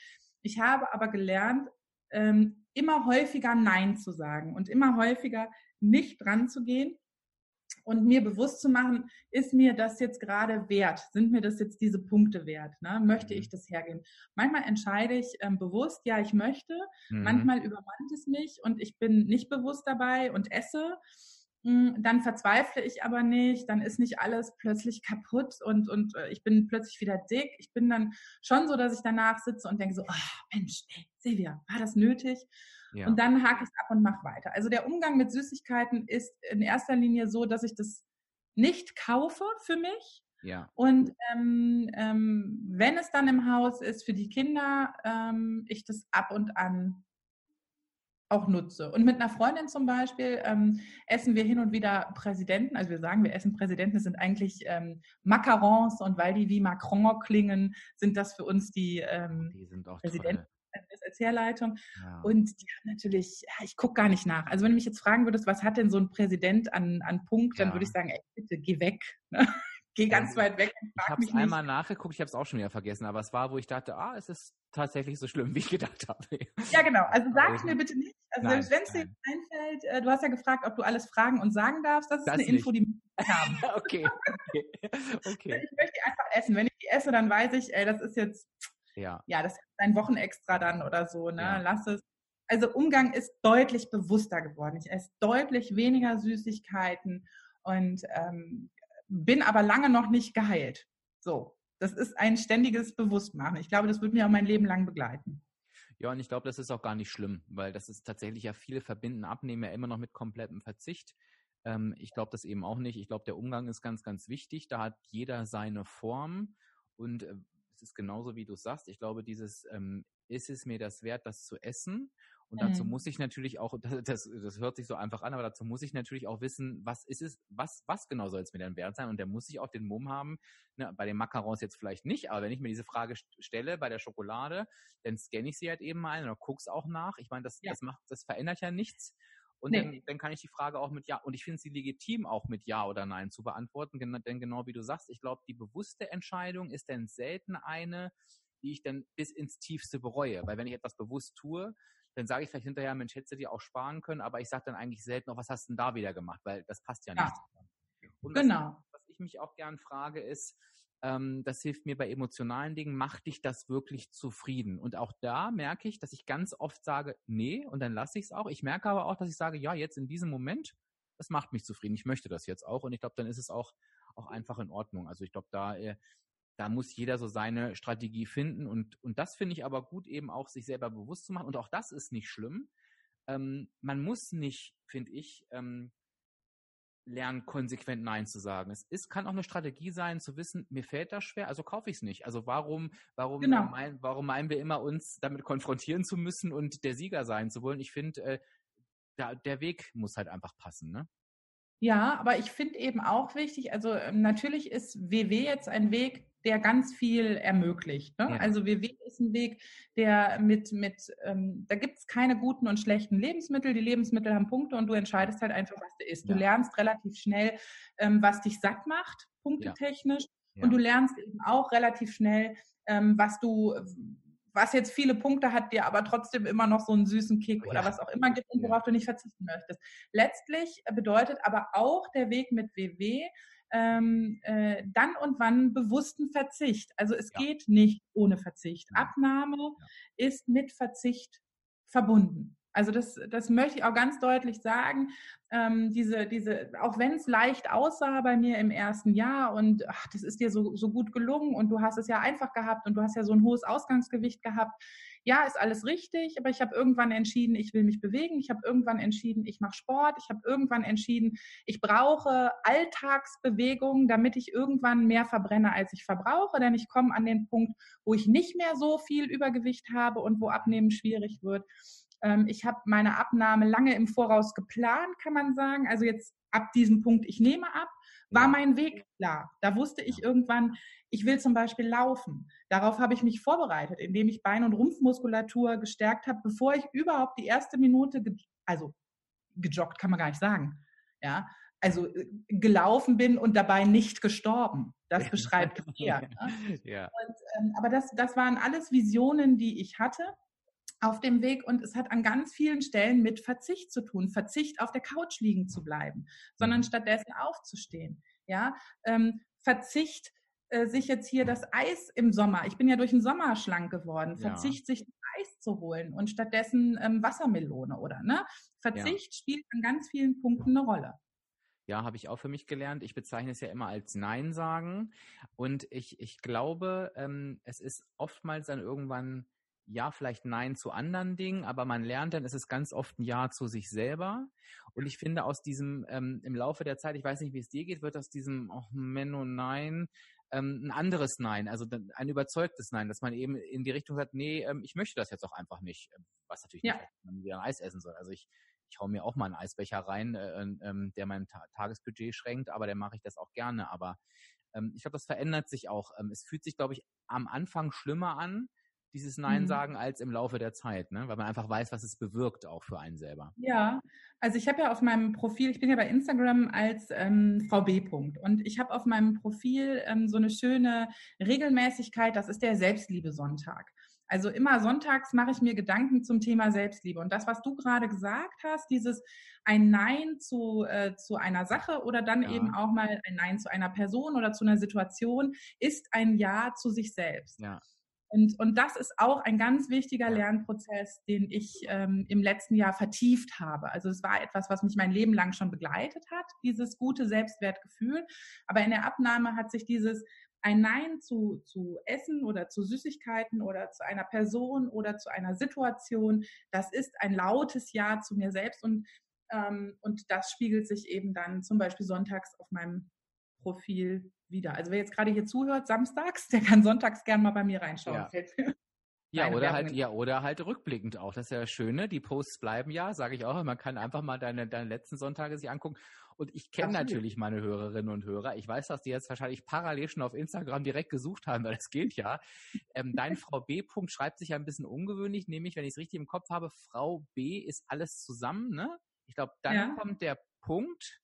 Ich habe aber gelernt, ähm, immer häufiger Nein zu sagen und immer häufiger nicht dran zu gehen und mir bewusst zu machen, ist mir das jetzt gerade wert? Sind mir das jetzt diese Punkte wert? Ne? Möchte ich mhm. das hergeben? Manchmal entscheide ich ähm, bewusst, ja, ich möchte. Mhm. Manchmal übermannt es mich und ich bin nicht bewusst dabei und esse. Dann verzweifle ich aber nicht, dann ist nicht alles plötzlich kaputt und, und äh, ich bin plötzlich wieder dick. Ich bin dann schon so, dass ich danach sitze und denke so, oh, Mensch, ey, Silvia, war das nötig? Ja. Und dann hake ich es ab und mache weiter. Also der Umgang mit Süßigkeiten ist in erster Linie so, dass ich das nicht kaufe für mich. Ja. Und ähm, ähm, wenn es dann im Haus ist für die Kinder, ähm, ich das ab und an auch nutze. Und mit einer Freundin zum Beispiel ähm, essen wir hin und wieder Präsidenten. Also wir sagen, wir essen Präsidenten. Das sind eigentlich ähm, Macarons und weil die wie Macron klingen, sind das für uns die, ähm, die Präsidenten. Toll. Herleitung. Ja. Und die haben natürlich, ich gucke gar nicht nach. Also wenn du mich jetzt fragen würdest, was hat denn so ein Präsident an, an Punkt, ja. dann würde ich sagen, ey, bitte, geh weg. Ne? geh ganz weit weg und frag Ich habe es einmal nachgeguckt, ich habe es auch schon wieder vergessen, aber es war, wo ich dachte, ah, es ist tatsächlich so schlimm, wie ich gedacht habe. Ja, genau. Also sag es mir bitte nicht. Also wenn es dir einfällt, äh, du hast ja gefragt, ob du alles fragen und sagen darfst, das ist das eine nicht. Info, die wir haben. okay. okay. okay. Ich möchte einfach essen. Wenn ich die esse, dann weiß ich, ey, das ist jetzt ja. Ja, das ist ein Wochenextra dann oder so, ne? Ja. Lass es. Also Umgang ist deutlich bewusster geworden. Ich esse deutlich weniger Süßigkeiten und ähm, bin aber lange noch nicht geheilt. So. Das ist ein ständiges Bewusstmachen. Ich glaube, das wird mir auch mein Leben lang begleiten. Ja, und ich glaube, das ist auch gar nicht schlimm, weil das ist tatsächlich ja viele verbinden Abnehmen ja immer noch mit komplettem Verzicht. Ähm, ich glaube das eben auch nicht. Ich glaube, der Umgang ist ganz, ganz wichtig. Da hat jeder seine Form und äh, es ist genauso, wie du sagst. Ich glaube, dieses ähm, ist es mir das wert, das zu essen? Und mhm. dazu muss ich natürlich auch, das, das hört sich so einfach an, aber dazu muss ich natürlich auch wissen, was ist es, was, was genau soll es mir denn wert sein? Und der muss ich auch den Mumm haben, ne, bei den Macarons jetzt vielleicht nicht, aber wenn ich mir diese Frage stelle bei der Schokolade, dann scanne ich sie halt eben mal oder guck's auch nach. Ich meine, das, ja. das macht, das verändert ja nichts. Und nee. dann, dann kann ich die Frage auch mit Ja, und ich finde sie legitim auch mit Ja oder Nein zu beantworten, denn genau wie du sagst, ich glaube, die bewusste Entscheidung ist dann selten eine, die ich dann bis ins Tiefste bereue. Weil wenn ich etwas bewusst tue, dann sage ich vielleicht hinterher, Mensch, hättest du dir auch sparen können, aber ich sage dann eigentlich selten noch, was hast du denn da wieder gemacht, weil das passt ja, ja. nicht. Und genau. Was, was ich mich auch gern frage, ist, ähm, das hilft mir bei emotionalen Dingen, macht dich das wirklich zufrieden? Und auch da merke ich, dass ich ganz oft sage, nee, und dann lasse ich es auch. Ich merke aber auch, dass ich sage, ja, jetzt in diesem Moment, das macht mich zufrieden. Ich möchte das jetzt auch. Und ich glaube, dann ist es auch, auch einfach in Ordnung. Also ich glaube, da, äh, da muss jeder so seine Strategie finden. Und, und das finde ich aber gut, eben auch sich selber bewusst zu machen. Und auch das ist nicht schlimm. Ähm, man muss nicht, finde ich, ähm, lernen, konsequent Nein zu sagen. Es ist, kann auch eine Strategie sein, zu wissen, mir fällt das schwer, also kaufe ich es nicht. Also warum, warum, genau. mein, warum meinen wir immer, uns damit konfrontieren zu müssen und der Sieger sein zu wollen? Ich finde, äh, der, der Weg muss halt einfach passen, ne? Ja, aber ich finde eben auch wichtig, also ähm, natürlich ist WW jetzt ein Weg, der ganz viel ermöglicht. Ne? Ja. Also WW ist ein Weg, der mit, mit ähm, da gibt es keine guten und schlechten Lebensmittel. Die Lebensmittel haben Punkte und du entscheidest halt einfach, was du isst. Ja. Du lernst relativ schnell, ähm, was dich satt macht, punktetechnisch. Ja. Und du lernst eben auch relativ schnell, ähm, was du was jetzt viele Punkte hat, dir aber trotzdem immer noch so einen süßen Kick oder was auch immer gibt, worauf du nicht verzichten möchtest. Letztlich bedeutet aber auch der Weg mit WW, ähm, äh, dann und wann bewussten Verzicht. Also es ja. geht nicht ohne Verzicht. Abnahme ja. ist mit Verzicht verbunden. Also das, das möchte ich auch ganz deutlich sagen. Ähm, diese, diese, auch wenn es leicht aussah bei mir im ersten Jahr und ach, das ist dir so, so gut gelungen und du hast es ja einfach gehabt und du hast ja so ein hohes Ausgangsgewicht gehabt, ja, ist alles richtig, aber ich habe irgendwann entschieden, ich will mich bewegen. Ich habe irgendwann entschieden, ich mache Sport. Ich habe irgendwann entschieden, ich brauche Alltagsbewegung, damit ich irgendwann mehr verbrenne, als ich verbrauche. Denn ich komme an den Punkt, wo ich nicht mehr so viel Übergewicht habe und wo Abnehmen schwierig wird. Ähm, ich habe meine Abnahme lange im Voraus geplant, kann man sagen. Also jetzt ab diesem Punkt, ich nehme ab, war mein Weg klar. Da wusste ich irgendwann, ich will zum Beispiel laufen. Darauf habe ich mich vorbereitet, indem ich Bein- und Rumpfmuskulatur gestärkt habe, bevor ich überhaupt die erste Minute, ge also gejoggt kann man gar nicht sagen, ja, also äh, gelaufen bin und dabei nicht gestorben. Das beschreibt es eher. Ne? ja. Und, ähm, aber das, das waren alles Visionen, die ich hatte auf dem Weg und es hat an ganz vielen Stellen mit Verzicht zu tun, Verzicht auf der Couch liegen zu bleiben, sondern mhm. stattdessen aufzustehen. Ja, ähm, Verzicht äh, sich jetzt hier das Eis im Sommer, ich bin ja durch den Sommer schlank geworden, ja. Verzicht sich Eis zu holen und stattdessen ähm, Wassermelone oder ne? Verzicht ja. spielt an ganz vielen Punkten eine Rolle. Ja, habe ich auch für mich gelernt. Ich bezeichne es ja immer als Nein sagen. Und ich, ich glaube, ähm, es ist oftmals dann irgendwann ja, vielleicht Nein zu anderen Dingen, aber man lernt dann, es ist ganz oft ein Ja zu sich selber. Und ich finde aus diesem, ähm, im Laufe der Zeit, ich weiß nicht, wie es dir geht, wird aus diesem, oh, Menno, Nein, ähm, ein anderes Nein, also ein überzeugtes Nein, dass man eben in die Richtung sagt, nee, ähm, ich möchte das jetzt auch einfach nicht, ähm, was natürlich ja. nicht, man wieder ein Eis essen soll. Also ich, ich hau mir auch mal einen Eisbecher rein, äh, ähm, der mein Ta Tagesbudget schränkt, aber der mache ich das auch gerne. Aber ähm, ich glaube, das verändert sich auch. Ähm, es fühlt sich, glaube ich, am Anfang schlimmer an, dieses Nein mhm. sagen, als im Laufe der Zeit, ne? weil man einfach weiß, was es bewirkt auch für einen selber. Ja, also ich habe ja auf meinem Profil, ich bin ja bei Instagram als ähm, Frau B. -Punkt, und ich habe auf meinem Profil ähm, so eine schöne Regelmäßigkeit, das ist der Selbstliebe-Sonntag. Also immer sonntags mache ich mir Gedanken zum Thema Selbstliebe. Und das, was du gerade gesagt hast, dieses ein Nein zu, äh, zu einer Sache oder dann ja. eben auch mal ein Nein zu einer Person oder zu einer Situation, ist ein Ja zu sich selbst. Ja. Und, und das ist auch ein ganz wichtiger Lernprozess, den ich ähm, im letzten Jahr vertieft habe. Also es war etwas, was mich mein Leben lang schon begleitet hat, dieses gute Selbstwertgefühl. Aber in der Abnahme hat sich dieses ein Nein zu, zu Essen oder zu Süßigkeiten oder zu einer Person oder zu einer Situation, das ist ein lautes Ja zu mir selbst und, ähm, und das spiegelt sich eben dann zum Beispiel sonntags auf meinem Profil wieder. Also wer jetzt gerade hier zuhört, samstags, der kann sonntags gerne mal bei mir reinschauen. Ja. Ja, oder halt, ja, oder halt rückblickend auch. Das ist ja das Schöne. Die Posts bleiben ja, sage ich auch. Man kann einfach mal deine, deine letzten Sonntage sich angucken. Und ich kenne natürlich meine Hörerinnen und Hörer. Ich weiß, dass die jetzt wahrscheinlich parallel schon auf Instagram direkt gesucht haben, weil das gilt ja. Ähm, dein Frau B. Punkt schreibt sich ja ein bisschen ungewöhnlich, nämlich, wenn ich es richtig im Kopf habe, Frau B ist alles zusammen, ne? Ich glaube, dann ja. kommt der Punkt.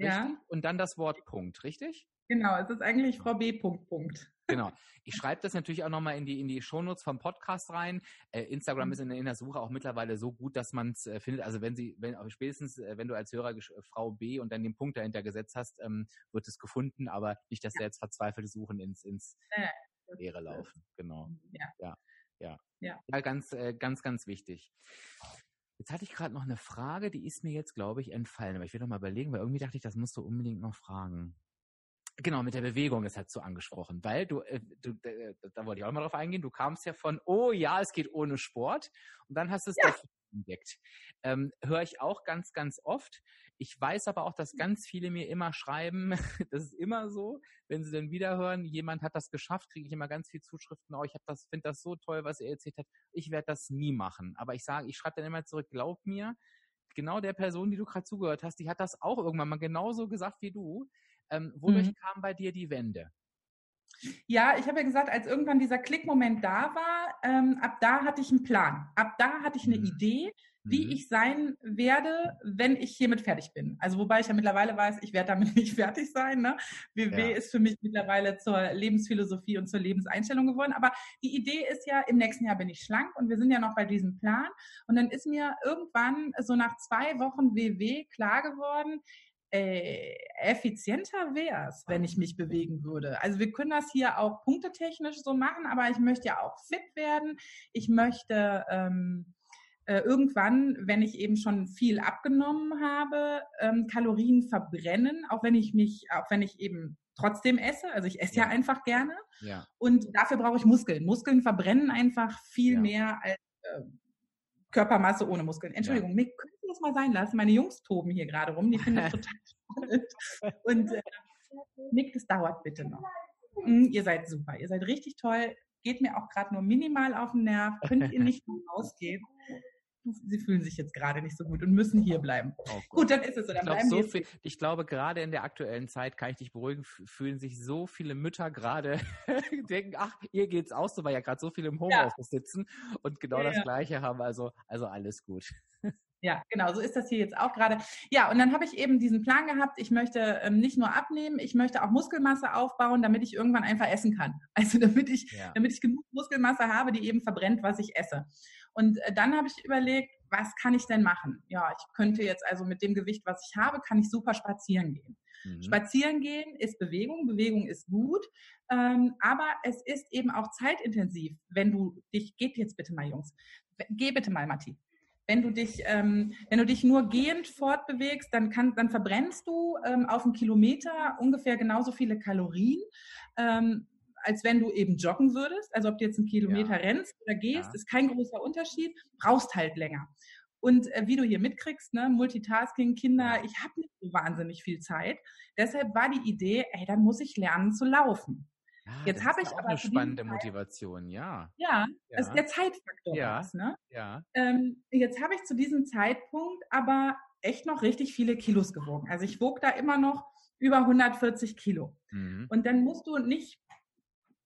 Richtig? Ja. Und dann das Wort Punkt, richtig? Genau, es ist eigentlich Frau B. Punkt, Punkt. Genau. Ich schreibe das natürlich auch nochmal in die, in die Shownotes vom Podcast rein. Äh, Instagram mhm. ist in, in, der Suche auch mittlerweile so gut, dass man es äh, findet. Also wenn sie, wenn spätestens, äh, wenn du als Hörer äh, Frau B und dann den Punkt dahinter gesetzt hast, ähm, wird es gefunden, aber nicht, dass ja. da jetzt verzweifelte Suchen ins, ins ja, Leere laufen. Genau. Ja. Ja. Ja. ja. ja ganz, äh, ganz, ganz wichtig. Jetzt hatte ich gerade noch eine Frage, die ist mir jetzt, glaube ich, entfallen. Aber ich will noch mal überlegen, weil irgendwie dachte ich, das musst du unbedingt noch fragen. Genau, mit der Bewegung, das hat so angesprochen, weil du, äh, du äh, da wollte ich auch mal drauf eingehen, du kamst ja von, oh ja, es geht ohne Sport und dann hast du es ja. entdeckt. Ähm, Höre ich auch ganz, ganz oft. Ich weiß aber auch, dass ganz viele mir immer schreiben, das ist immer so, wenn sie dann wieder hören, jemand hat das geschafft, kriege ich immer ganz viel Zuschriften, oh, ich das, finde das so toll, was er erzählt hat, ich werde das nie machen. Aber ich sage, ich schreibe dann immer zurück, glaub mir, genau der Person, die du gerade zugehört hast, die hat das auch irgendwann mal genauso gesagt wie du. Ähm, wodurch mhm. kam bei dir die Wende? Ja, ich habe ja gesagt, als irgendwann dieser Klickmoment da war, ähm, ab da hatte ich einen Plan. Ab da hatte ich eine mhm. Idee, wie mhm. ich sein werde, wenn ich hiermit fertig bin. Also wobei ich ja mittlerweile weiß, ich werde damit nicht fertig sein. Ne? WW ja. ist für mich mittlerweile zur Lebensphilosophie und zur Lebenseinstellung geworden. Aber die Idee ist ja, im nächsten Jahr bin ich schlank und wir sind ja noch bei diesem Plan. Und dann ist mir irgendwann so nach zwei Wochen WW klar geworden, äh, effizienter wäre es, wenn ich mich bewegen würde. Also wir können das hier auch punktetechnisch so machen, aber ich möchte ja auch fit werden. Ich möchte ähm, äh, irgendwann, wenn ich eben schon viel abgenommen habe, ähm, Kalorien verbrennen, auch wenn ich mich, auch wenn ich eben trotzdem esse. Also ich esse ja, ja einfach gerne. Ja. Und dafür brauche ich Muskeln. Muskeln verbrennen einfach viel ja. mehr als äh, Körpermasse ohne Muskeln. Entschuldigung, ja. mir könnte das mal sein lassen. Meine Jungs toben hier gerade rum, die finden das total spannend. Und äh, Nick, das dauert bitte noch. Mm, ihr seid super, ihr seid richtig toll. Geht mir auch gerade nur minimal auf den Nerv. Könnt ihr nicht rausgehen? Sie fühlen sich jetzt gerade nicht so gut und müssen hier bleiben. Oh gut, dann ist es so. Dann ich, glaub, so viel, ich glaube, gerade in der aktuellen Zeit kann ich dich beruhigen, fühlen sich so viele Mütter gerade denken, ach, ihr geht's auch so, weil ja gerade so viele im Homeoffice ja. sitzen und genau ja, das Gleiche haben. Also, also alles gut. Ja, genau, so ist das hier jetzt auch gerade. Ja, und dann habe ich eben diesen Plan gehabt, ich möchte ähm, nicht nur abnehmen, ich möchte auch Muskelmasse aufbauen, damit ich irgendwann einfach essen kann. Also damit ich, ja. damit ich genug Muskelmasse habe, die eben verbrennt, was ich esse. Und äh, dann habe ich überlegt, was kann ich denn machen? Ja, ich könnte jetzt also mit dem Gewicht, was ich habe, kann ich super spazieren gehen. Mhm. Spazieren gehen ist Bewegung, Bewegung ist gut, ähm, aber es ist eben auch zeitintensiv, wenn du dich, geht jetzt bitte mal, Jungs, geh bitte mal, Matti. Wenn du dich, ähm, wenn du dich nur gehend fortbewegst, dann kann, dann verbrennst du ähm, auf einen Kilometer ungefähr genauso viele Kalorien. Als wenn du eben joggen würdest. Also ob du jetzt einen Kilometer ja. rennst oder gehst, ja. ist kein großer Unterschied, brauchst halt länger. Und äh, wie du hier mitkriegst, ne, Multitasking, Kinder, ich habe nicht so wahnsinnig viel Zeit. Deshalb war die Idee, ey, dann muss ich lernen zu laufen. Ja, jetzt habe ich aber eine spannende Zeit, Motivation, ja. Ja, ja. ist der Zeitfaktor ja. Was, ne? Ja. Ähm, jetzt habe ich zu diesem Zeitpunkt aber echt noch richtig viele Kilos gewogen. Also ich wog da immer noch über 140 Kilo. Mhm. Und dann musst du nicht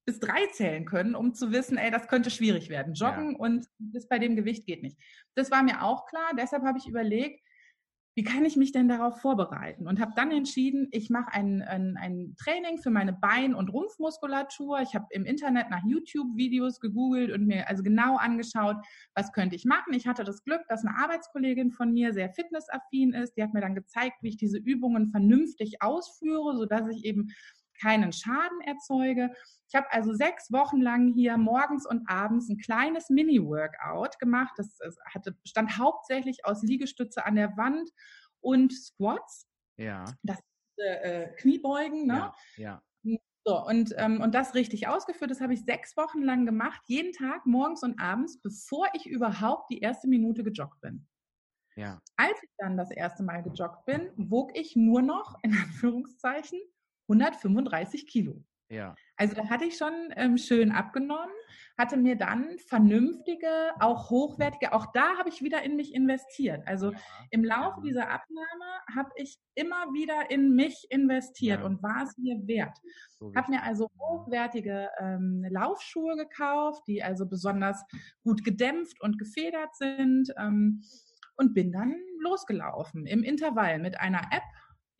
bis drei zählen können, um zu wissen, ey, das könnte schwierig werden. Joggen ja. und das bei dem Gewicht geht nicht. Das war mir auch klar. Deshalb habe ich überlegt, wie kann ich mich denn darauf vorbereiten? Und habe dann entschieden, ich mache ein, ein, ein Training für meine Bein- und Rumpfmuskulatur. Ich habe im Internet nach YouTube-Videos gegoogelt und mir also genau angeschaut, was könnte ich machen. Ich hatte das Glück, dass eine Arbeitskollegin von mir sehr fitnessaffin ist. Die hat mir dann gezeigt, wie ich diese Übungen vernünftig ausführe, sodass ich eben keinen Schaden erzeuge. Ich habe also sechs Wochen lang hier morgens und abends ein kleines Mini-Workout gemacht. Das, hatte, bestand hauptsächlich aus Liegestütze an der Wand und Squats. Ja. Das äh, Kniebeugen, ne? Ja, ja. So, und, ähm, und das richtig ausgeführt, das habe ich sechs Wochen lang gemacht, jeden Tag, morgens und abends, bevor ich überhaupt die erste Minute gejoggt bin. Ja. Als ich dann das erste Mal gejoggt bin, wog ich nur noch, in Anführungszeichen, 135 Kilo. Ja. Also da hatte ich schon ähm, schön abgenommen, hatte mir dann vernünftige, auch hochwertige, auch da habe ich wieder in mich investiert. Also ja. im Laufe ja. dieser Abnahme habe ich immer wieder in mich investiert ja. und war es mir wert. So habe mir also hochwertige ähm, Laufschuhe gekauft, die also besonders gut gedämpft und gefedert sind ähm, und bin dann losgelaufen im Intervall mit einer App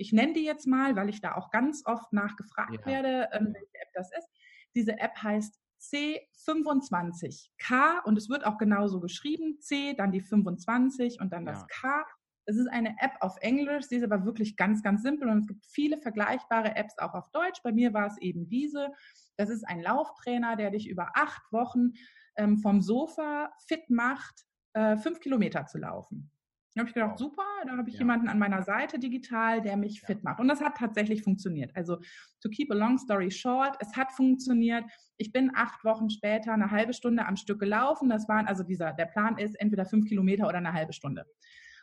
ich nenne die jetzt mal, weil ich da auch ganz oft nachgefragt ja. werde, ähm, welche App das ist. Diese App heißt C25K und es wird auch genauso geschrieben. C, dann die 25 und dann ja. das K. Es ist eine App auf Englisch, sie ist aber wirklich ganz, ganz simpel und es gibt viele vergleichbare Apps auch auf Deutsch. Bei mir war es eben diese. Das ist ein Lauftrainer, der dich über acht Wochen ähm, vom Sofa fit macht, äh, fünf Kilometer zu laufen. Da habe ich gedacht, super, da habe ich ja. jemanden an meiner Seite digital, der mich ja. fit macht. Und das hat tatsächlich funktioniert. Also to keep a long story short, es hat funktioniert. Ich bin acht Wochen später eine halbe Stunde am Stück gelaufen. Das waren, also dieser, der Plan ist entweder fünf Kilometer oder eine halbe Stunde.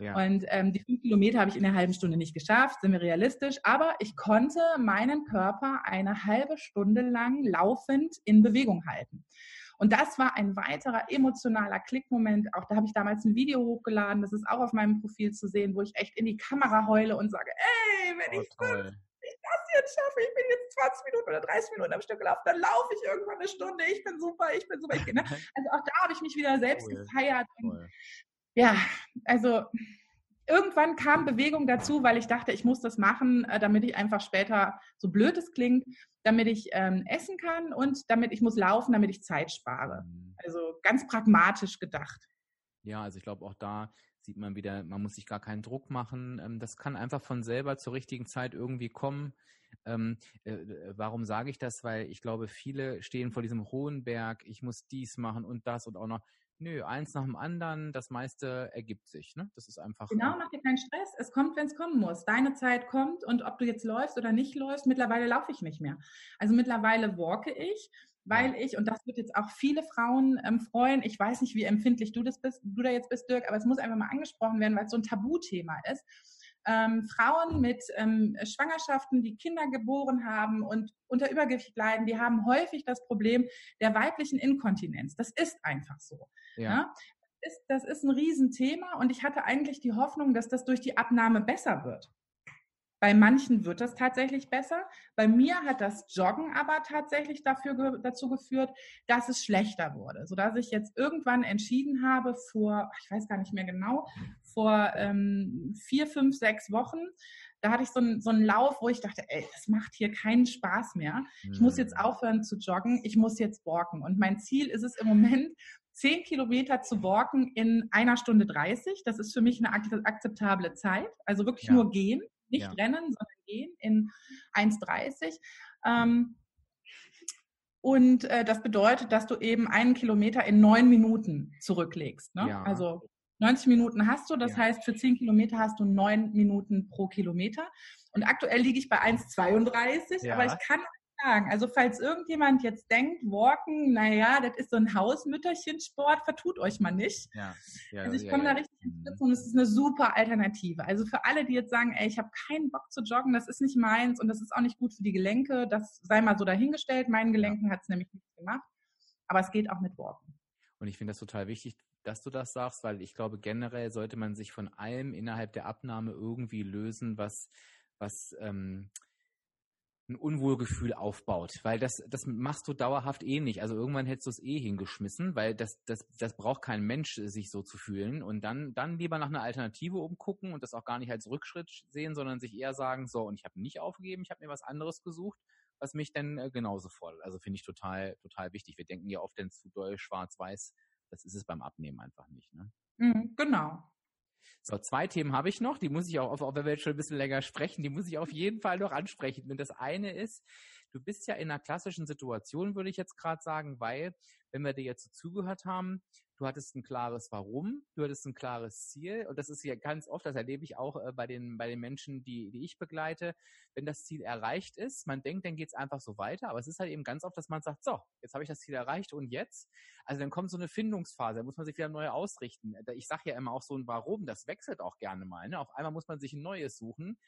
Ja. Und ähm, die fünf Kilometer habe ich in einer halben Stunde nicht geschafft, sind wir realistisch. Aber ich konnte meinen Körper eine halbe Stunde lang laufend in Bewegung halten. Und das war ein weiterer emotionaler Klickmoment. Auch da habe ich damals ein Video hochgeladen. Das ist auch auf meinem Profil zu sehen, wo ich echt in die Kamera heule und sage, ey, wenn oh, ich, das, ich das jetzt schaffe, ich bin jetzt 20 Minuten oder 30 Minuten am Stück gelaufen, dann laufe ich irgendwann eine Stunde. Ich bin super, ich bin super. Ich, ne? Also auch da habe ich mich wieder selbst cool. gefeiert. Und, ja, also irgendwann kam Bewegung dazu, weil ich dachte, ich muss das machen, äh, damit ich einfach später, so blöd es klingt, damit ich ähm, essen kann und damit ich muss laufen, damit ich Zeit spare. Mhm. Also ganz pragmatisch gedacht. Ja, also ich glaube auch da sieht man wieder, man muss sich gar keinen Druck machen. Ähm, das kann einfach von selber zur richtigen Zeit irgendwie kommen. Ähm, äh, warum sage ich das? Weil ich glaube, viele stehen vor diesem hohen Berg, ich muss dies machen und das und auch noch. Nö, eins nach dem anderen, das meiste ergibt sich. Ne? Das ist einfach. Genau, mach dir keinen Stress. Es kommt, wenn es kommen muss. Deine Zeit kommt und ob du jetzt läufst oder nicht läufst, mittlerweile laufe ich nicht mehr. Also mittlerweile walke ich, weil ich, und das wird jetzt auch viele Frauen ähm, freuen, ich weiß nicht, wie empfindlich du das bist, du da jetzt bist, Dirk, aber es muss einfach mal angesprochen werden, weil es so ein Tabuthema ist ähm, Frauen mit ähm, Schwangerschaften, die Kinder geboren haben und unter Übergewicht leiden, die haben häufig das Problem der weiblichen Inkontinenz. Das ist einfach so. Ja. ja? Das, ist, das ist ein Riesenthema und ich hatte eigentlich die Hoffnung, dass das durch die Abnahme besser wird. Bei manchen wird das tatsächlich besser. Bei mir hat das Joggen aber tatsächlich dafür, dazu geführt, dass es schlechter wurde, sodass ich jetzt irgendwann entschieden habe, vor, ich weiß gar nicht mehr genau, vor ähm, vier, fünf, sechs Wochen, da hatte ich so einen, so einen Lauf, wo ich dachte, ey, das macht hier keinen Spaß mehr. Ich muss jetzt mhm. aufhören zu joggen, ich muss jetzt walken. Und mein Ziel ist es im Moment, zehn Kilometer zu walken in einer Stunde 30. Das ist für mich eine akzeptable Zeit. Also wirklich ja. nur gehen nicht ja. rennen, sondern gehen in 1,30. Ähm, und äh, das bedeutet, dass du eben einen Kilometer in neun Minuten zurücklegst. Ne? Ja. Also 90 Minuten hast du, das ja. heißt, für 10 Kilometer hast du neun Minuten pro Kilometer. Und aktuell liege ich bei 1,32, ja. aber ich kann sagen. Also falls irgendjemand jetzt denkt, Walken, naja, das ist so ein Hausmütterchensport, vertut euch mal nicht. Ja, also ich komme da richtig ins Sitzen und es ist eine super Alternative. Also für alle, die jetzt sagen, ey, ich habe keinen Bock zu joggen, das ist nicht meins und das ist auch nicht gut für die Gelenke, das sei mal so dahingestellt. Meinen Gelenken hat es nämlich nichts gemacht. Aber es geht auch mit Walken. Und ich finde das total wichtig, dass du das sagst, weil ich glaube, generell sollte man sich von allem innerhalb der Abnahme irgendwie lösen, was, was ähm, ein Unwohlgefühl aufbaut, weil das, das machst du dauerhaft eh nicht. Also irgendwann hättest du es eh hingeschmissen, weil das, das, das braucht kein Mensch, sich so zu fühlen. Und dann, dann lieber nach einer Alternative umgucken und das auch gar nicht als Rückschritt sehen, sondern sich eher sagen, so, und ich habe nicht aufgegeben, ich habe mir was anderes gesucht, was mich dann äh, genauso fordert. Also finde ich total, total wichtig. Wir denken ja oft dann zu doll schwarz-weiß. Das ist es beim Abnehmen einfach nicht. Ne? Mhm, genau. So, zwei Themen habe ich noch, die muss ich auch, auch wenn wir jetzt schon ein bisschen länger sprechen, die muss ich auf jeden Fall noch ansprechen. Und das eine ist, du bist ja in einer klassischen Situation, würde ich jetzt gerade sagen, weil, wenn wir dir jetzt so zugehört haben, du hattest ein klares Warum, du hattest ein klares Ziel und das ist ja ganz oft, das erlebe ich auch äh, bei den, bei den Menschen, die, die ich begleite, wenn das Ziel erreicht ist, man denkt, dann geht es einfach so weiter, aber es ist halt eben ganz oft, dass man sagt, so, jetzt habe ich das Ziel erreicht und jetzt? Also dann kommt so eine Findungsphase, da muss man sich wieder neu ausrichten. Ich sage ja immer auch so ein Warum, das wechselt auch gerne mal. Ne? Auf einmal muss man sich ein neues suchen.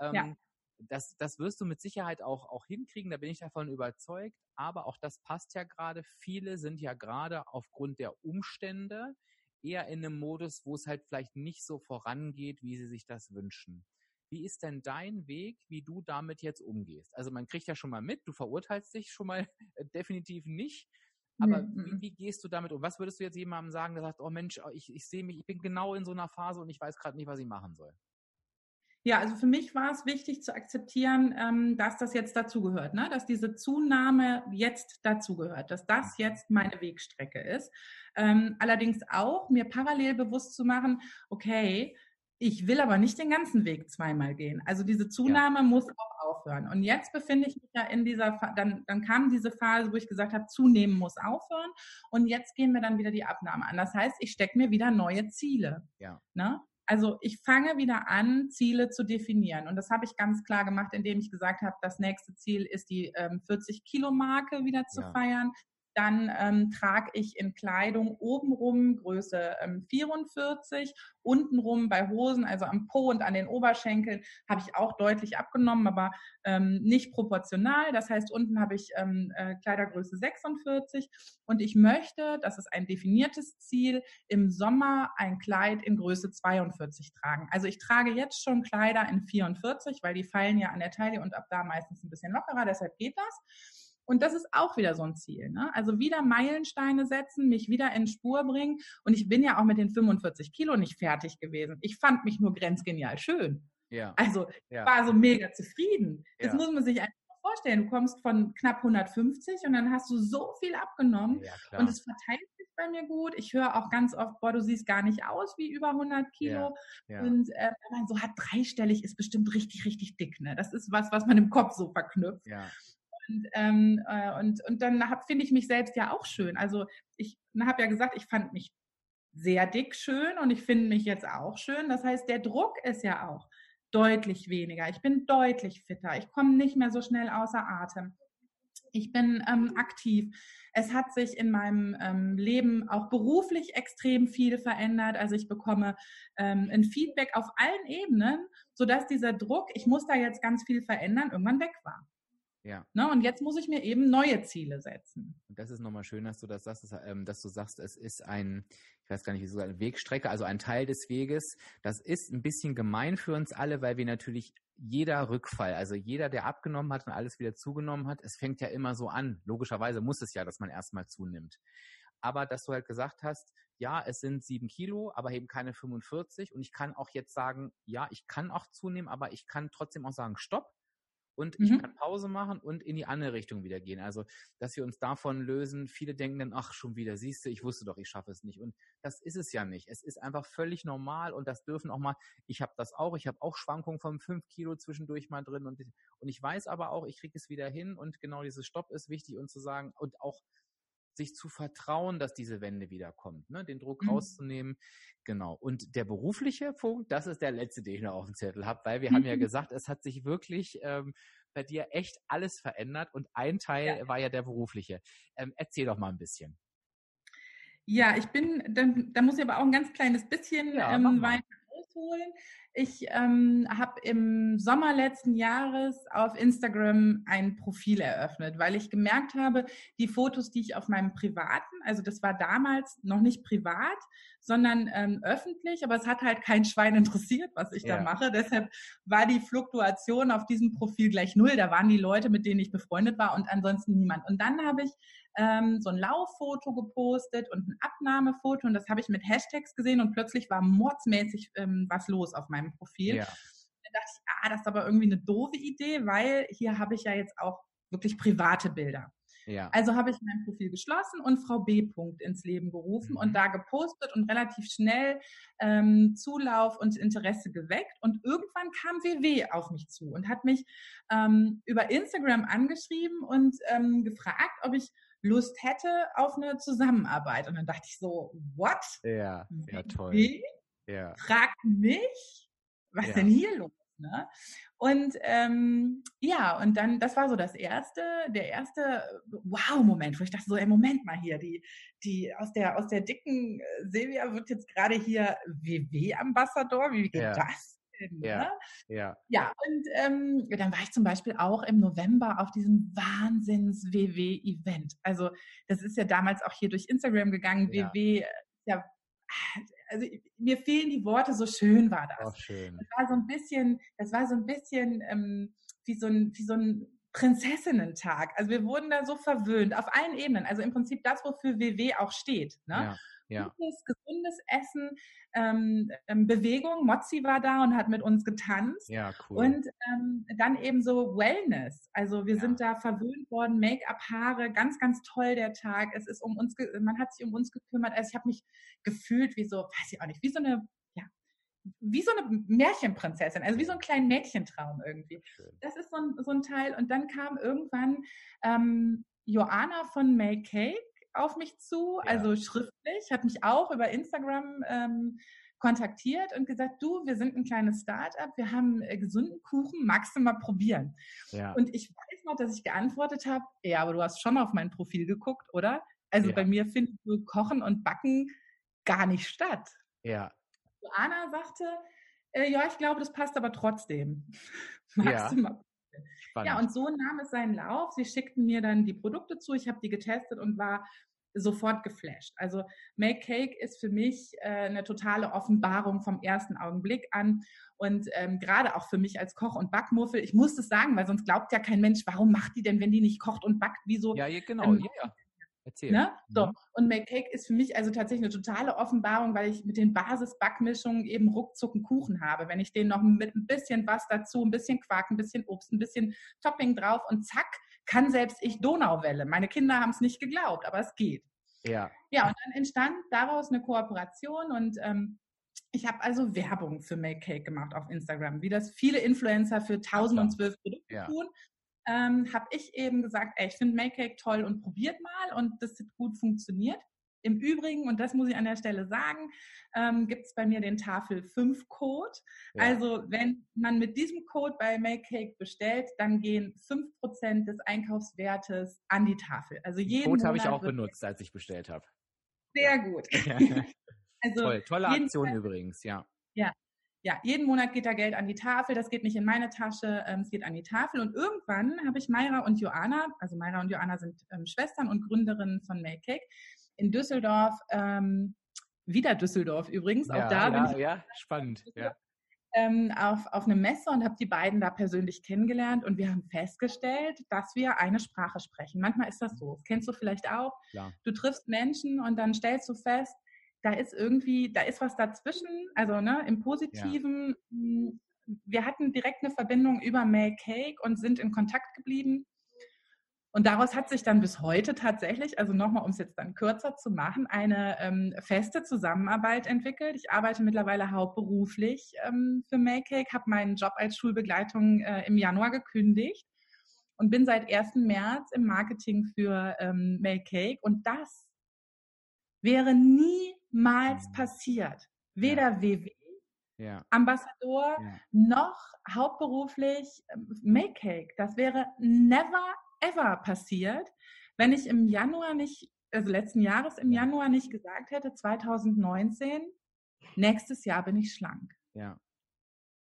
Ähm, ja das, das wirst du mit Sicherheit auch, auch hinkriegen, da bin ich davon überzeugt. Aber auch das passt ja gerade. Viele sind ja gerade aufgrund der Umstände eher in einem Modus, wo es halt vielleicht nicht so vorangeht, wie sie sich das wünschen. Wie ist denn dein Weg, wie du damit jetzt umgehst? Also man kriegt ja schon mal mit, du verurteilst dich schon mal definitiv nicht. Aber mhm. wie, wie, gehst du damit um? Was würdest du jetzt jemandem sagen, der sagt, oh Mensch, ich, ich sehe mich, ich bin genau in so einer Phase und ich weiß gerade nicht, was ich machen soll? Ja, also für mich war es wichtig zu akzeptieren, ähm, dass das jetzt dazugehört, ne? dass diese Zunahme jetzt dazugehört, dass das jetzt meine Wegstrecke ist. Ähm, allerdings auch mir parallel bewusst zu machen, okay, ich will aber nicht den ganzen Weg zweimal gehen. Also diese Zunahme ja. muss auch aufhören. Und jetzt befinde ich mich ja in dieser, dann, dann kam diese Phase, wo ich gesagt habe, zunehmen muss aufhören. Und jetzt gehen wir dann wieder die Abnahme an. Das heißt, ich stecke mir wieder neue Ziele. Ja. Ne? Also ich fange wieder an, Ziele zu definieren. Und das habe ich ganz klar gemacht, indem ich gesagt habe, das nächste Ziel ist die ähm, 40-Kilo-Marke wieder zu ja. feiern. Dann ähm, trage ich in Kleidung obenrum Größe ähm, 44, untenrum bei Hosen, also am Po und an den Oberschenkeln, habe ich auch deutlich abgenommen, aber ähm, nicht proportional. Das heißt, unten habe ich ähm, äh, Kleidergröße 46 und ich möchte, das ist ein definiertes Ziel, im Sommer ein Kleid in Größe 42 tragen. Also ich trage jetzt schon Kleider in 44, weil die fallen ja an der Taille und ab da meistens ein bisschen lockerer, deshalb geht das. Und das ist auch wieder so ein Ziel. Ne? Also wieder Meilensteine setzen, mich wieder in Spur bringen. Und ich bin ja auch mit den 45 Kilo nicht fertig gewesen. Ich fand mich nur grenzgenial schön. Ja. Also ja. war so mega zufrieden. Ja. Das muss man sich einfach vorstellen. Du kommst von knapp 150 und dann hast du so viel abgenommen. Ja, und es verteilt sich bei mir gut. Ich höre auch ganz oft, boah, du siehst gar nicht aus wie über 100 Kilo. Und äh, wenn man so hat, dreistellig ist bestimmt richtig, richtig dick. Ne? Das ist was, was man im Kopf so verknüpft. Und, ähm, äh, und, und dann finde ich mich selbst ja auch schön. Also ich habe ja gesagt, ich fand mich sehr dick schön und ich finde mich jetzt auch schön. Das heißt, der Druck ist ja auch deutlich weniger. Ich bin deutlich fitter. Ich komme nicht mehr so schnell außer Atem. Ich bin ähm, aktiv. Es hat sich in meinem ähm, Leben auch beruflich extrem viel verändert. Also ich bekomme ähm, ein Feedback auf allen Ebenen, sodass dieser Druck, ich muss da jetzt ganz viel verändern, irgendwann weg war. Ja. Ne, und jetzt muss ich mir eben neue Ziele setzen. Und das ist nochmal schön, dass du das sagst, dass, ähm, dass, du sagst, es ist ein, ich weiß gar nicht, wie so eine Wegstrecke, also ein Teil des Weges. Das ist ein bisschen gemein für uns alle, weil wir natürlich jeder Rückfall, also jeder, der abgenommen hat und alles wieder zugenommen hat, es fängt ja immer so an. Logischerweise muss es ja, dass man erstmal zunimmt. Aber dass du halt gesagt hast, ja, es sind sieben Kilo, aber eben keine 45. Und ich kann auch jetzt sagen, ja, ich kann auch zunehmen, aber ich kann trotzdem auch sagen, stopp und mhm. ich kann Pause machen und in die andere Richtung wieder gehen. Also, dass wir uns davon lösen. Viele denken dann, ach, schon wieder, siehst du, ich wusste doch, ich schaffe es nicht. Und das ist es ja nicht. Es ist einfach völlig normal und das dürfen auch mal, ich habe das auch, ich habe auch Schwankungen von fünf Kilo zwischendurch mal drin und, und ich weiß aber auch, ich kriege es wieder hin und genau dieses Stopp ist wichtig und zu sagen und auch sich zu vertrauen, dass diese Wende wiederkommt, ne? den Druck mhm. rauszunehmen. Genau. Und der berufliche Punkt, das ist der letzte, den ich noch auf dem Zettel habe, weil wir mhm. haben ja gesagt, es hat sich wirklich ähm, bei dir echt alles verändert und ein Teil ja. war ja der berufliche. Ähm, erzähl doch mal ein bisschen. Ja, ich bin, da muss ich aber auch ein ganz kleines bisschen ja, ähm, weiter ausholen. Ich ähm, habe im Sommer letzten Jahres auf Instagram ein Profil eröffnet, weil ich gemerkt habe, die Fotos, die ich auf meinem privaten, also das war damals noch nicht privat, sondern ähm, öffentlich, aber es hat halt kein Schwein interessiert, was ich ja. da mache. Deshalb war die Fluktuation auf diesem Profil gleich null. Da waren die Leute, mit denen ich befreundet war und ansonsten niemand. Und dann habe ich ähm, so ein Lauffoto gepostet und ein Abnahmefoto und das habe ich mit Hashtags gesehen und plötzlich war mordsmäßig ähm, was los auf meinem Profil. Ja. Da dachte ich, ah, das ist aber irgendwie eine doofe Idee, weil hier habe ich ja jetzt auch wirklich private Bilder. Ja. Also habe ich mein Profil geschlossen und Frau B. ins Leben gerufen mhm. und da gepostet und relativ schnell ähm, Zulauf und Interesse geweckt. Und irgendwann kam WW auf mich zu und hat mich ähm, über Instagram angeschrieben und ähm, gefragt, ob ich Lust hätte auf eine Zusammenarbeit. Und dann dachte ich so, what? Ja, ja toll. Ja. Fragt mich, was ja. denn hier los? Ne? Und ähm, ja, und dann, das war so das erste, der erste Wow-Moment, wo ich dachte so, ey, Moment mal hier, die, die aus der aus der dicken äh, Silvia wird jetzt gerade hier WW-Ambassador. Wie geht ja. das? Ja, ne? ja. ja, und ähm, dann war ich zum Beispiel auch im November auf diesem Wahnsinns-WW-Event. Also das ist ja damals auch hier durch Instagram gegangen. Ja. WW, ja, also mir fehlen die Worte, so schön war das. Oh, schön. Das war so ein bisschen, das war so ein bisschen ähm, wie so ein, wie so ein Prinzessinnentag. Also wir wurden da so verwöhnt auf allen Ebenen. Also im Prinzip das, wofür WW auch steht. Ne? Ja ja. gutes, gesundes Essen, ähm, ähm, Bewegung. Mozzi war da und hat mit uns getanzt. Ja, cool. Und ähm, dann eben so Wellness. Also wir ja. sind da verwöhnt worden, Make-up, Haare, ganz, ganz toll der Tag. Es ist um uns, man hat sich um uns gekümmert. Also ich habe mich gefühlt wie so, weiß ich auch nicht, wie so eine wie so eine Märchenprinzessin, also wie so ein kleiner Mädchentraum irgendwie. Das ist so ein, so ein Teil. Und dann kam irgendwann ähm, Joanna von Make Cake auf mich zu, ja. also schriftlich, hat mich auch über Instagram ähm, kontaktiert und gesagt, du, wir sind ein kleines Startup, wir haben äh, gesunden Kuchen, magst du mal probieren? Ja. Und ich weiß noch, dass ich geantwortet habe, ja, aber du hast schon auf mein Profil geguckt, oder? Also ja. bei mir findet so Kochen und Backen gar nicht statt. Ja. Anna sagte, äh, ja, ich glaube, das passt aber trotzdem. magst du mal Spannend. Ja, und so nahm es seinen Lauf. Sie schickten mir dann die Produkte zu. Ich habe die getestet und war sofort geflasht. Also Make Cake ist für mich äh, eine totale Offenbarung vom ersten Augenblick an. Und ähm, gerade auch für mich als Koch und Backmuffel, ich muss das sagen, weil sonst glaubt ja kein Mensch, warum macht die denn, wenn die nicht kocht und backt, wieso? Ja, genau. Ähm, ja. Erzähl. Ne? So. Mhm. Und Make Cake ist für mich also tatsächlich eine totale Offenbarung, weil ich mit den Basis-Backmischungen eben ruckzuck einen Kuchen habe. Wenn ich den noch mit ein bisschen was dazu, ein bisschen Quark, ein bisschen Obst, ein bisschen Topping drauf und zack, kann selbst ich Donauwelle. Meine Kinder haben es nicht geglaubt, aber es geht. Ja. Ja, und dann entstand daraus eine Kooperation und ähm, ich habe also Werbung für Make Cake gemacht auf Instagram, wie das viele Influencer für 1012 Produkte ja. tun. Ähm, habe ich eben gesagt, ey, ich finde Make Cake toll und probiert mal und das hat gut funktioniert. Im Übrigen, und das muss ich an der Stelle sagen, ähm, gibt es bei mir den Tafel 5 Code. Ja. Also wenn man mit diesem Code bei Make Cake bestellt, dann gehen 5% des Einkaufswertes an die Tafel. Also jeden Code habe ich auch benutzt, als ich bestellt habe. Sehr gut. also Toll, tolle Aktion übrigens, ja. Ja, ja, jeden Monat geht da Geld an die Tafel. Das geht nicht in meine Tasche, ähm, es geht an die Tafel. Und irgendwann habe ich Mayra und Joanna, also Mayra und Joanna sind ähm, Schwestern und Gründerinnen von Make Cake, in Düsseldorf, ähm, wieder Düsseldorf übrigens, auch ja, da ja, bin ich. Ja, spannend, ja. Ähm, auf, auf eine Messe und habe die beiden da persönlich kennengelernt und wir haben festgestellt, dass wir eine Sprache sprechen. Manchmal ist das so. Das kennst du vielleicht auch. Klar. Du triffst Menschen und dann stellst du fest, da ist irgendwie, da ist was dazwischen, also ne, im Positiven. Ja. Hm, wir hatten direkt eine Verbindung über Mail Cake und sind in Kontakt geblieben. Und daraus hat sich dann bis heute tatsächlich, also nochmal, um es jetzt dann kürzer zu machen, eine ähm, feste Zusammenarbeit entwickelt. Ich arbeite mittlerweile hauptberuflich ähm, für Makecake, habe meinen Job als Schulbegleitung äh, im Januar gekündigt und bin seit 1. März im Marketing für ähm, Makecake. Und das wäre niemals passiert. Weder ja. WW, ja. Ambassador, ja. noch hauptberuflich ähm, Makecake. Das wäre never ever passiert, wenn ich im Januar nicht, also letzten Jahres im Januar nicht gesagt hätte, 2019, nächstes Jahr bin ich schlank. Ja.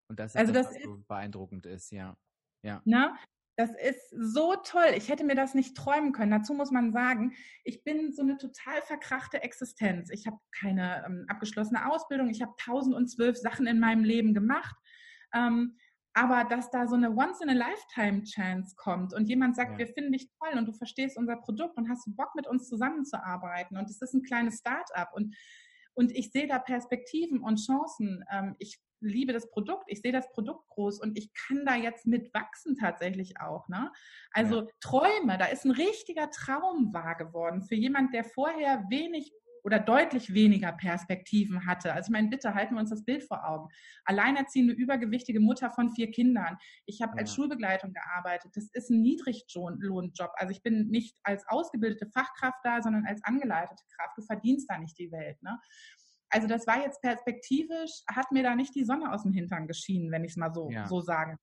Und das ist also das, was so beeindruckend ist, ja. Ja. Na, das ist so toll. Ich hätte mir das nicht träumen können. Dazu muss man sagen, ich bin so eine total verkrachte Existenz. Ich habe keine ähm, abgeschlossene Ausbildung. Ich habe tausend und zwölf Sachen in meinem Leben gemacht. Ähm, aber dass da so eine Once-in-a-Lifetime-Chance kommt und jemand sagt, ja. wir finden dich toll und du verstehst unser Produkt und hast Bock mit uns zusammenzuarbeiten und es ist ein kleines Start-up und, und ich sehe da Perspektiven und Chancen. Ähm, ich liebe das Produkt, ich sehe das Produkt groß und ich kann da jetzt mitwachsen tatsächlich auch. Ne? Also ja. Träume, da ist ein richtiger Traum wahr geworden für jemand, der vorher wenig oder deutlich weniger Perspektiven hatte. Also ich meine, bitte halten wir uns das Bild vor Augen. Alleinerziehende, übergewichtige Mutter von vier Kindern. Ich habe ja. als Schulbegleitung gearbeitet. Das ist ein Niedriglohnjob. Also ich bin nicht als ausgebildete Fachkraft da, sondern als angeleitete Kraft. Du verdienst da nicht die Welt. Ne? Also das war jetzt perspektivisch, hat mir da nicht die Sonne aus dem Hintern geschienen, wenn ich es mal so, ja. so sagen.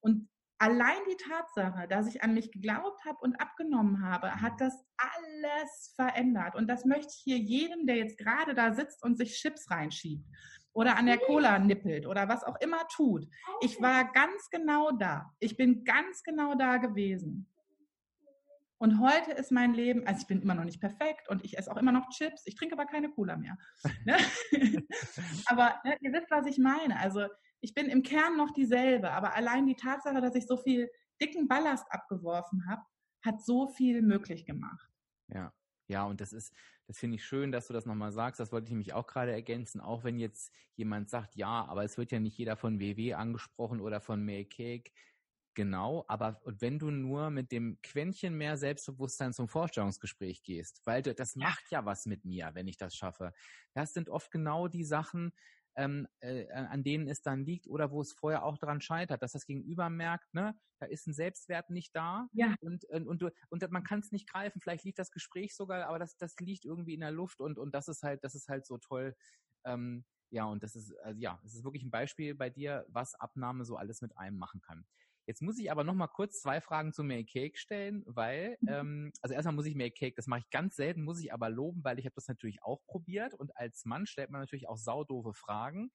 Und allein die Tatsache, dass ich an mich geglaubt habe und abgenommen habe, hat das alles verändert. Und das möchte ich hier jedem, der jetzt gerade da sitzt und sich Chips reinschiebt oder an der Cola nippelt oder was auch immer tut. Ich war ganz genau da. Ich bin ganz genau da gewesen. Und heute ist mein Leben, also ich bin immer noch nicht perfekt und ich esse auch immer noch Chips, ich trinke aber keine Cola mehr. Ne? aber ne, ihr wisst, was ich meine. Also ich bin im Kern noch dieselbe, aber allein die Tatsache, dass ich so viel dicken Ballast abgeworfen habe, hat so viel möglich gemacht. Ja, ja, und das ist, das finde ich schön, dass du das nochmal sagst. Das wollte ich nämlich auch gerade ergänzen. Auch wenn jetzt jemand sagt, ja, aber es wird ja nicht jeder von WW angesprochen oder von Make Cake. Genau, aber und wenn du nur mit dem Quäntchen mehr Selbstbewusstsein zum Vorstellungsgespräch gehst, weil das macht ja was mit mir, wenn ich das schaffe. Das sind oft genau die Sachen, ähm, äh, an denen es dann liegt oder wo es vorher auch daran scheitert, dass das Gegenüber merkt, ne, da ist ein Selbstwert nicht da ja. und, und, und, und man kann es nicht greifen. Vielleicht liegt das Gespräch sogar, aber das, das liegt irgendwie in der Luft und, und das ist halt, das ist halt so toll. Ähm, ja, und das ist, also ja, es ist wirklich ein Beispiel bei dir, was Abnahme so alles mit einem machen kann. Jetzt muss ich aber noch mal kurz zwei Fragen zu Make Cake stellen, weil, mhm. ähm, also erstmal muss ich Make Cake, das mache ich ganz selten, muss ich aber loben, weil ich habe das natürlich auch probiert und als Mann stellt man natürlich auch saudove Fragen.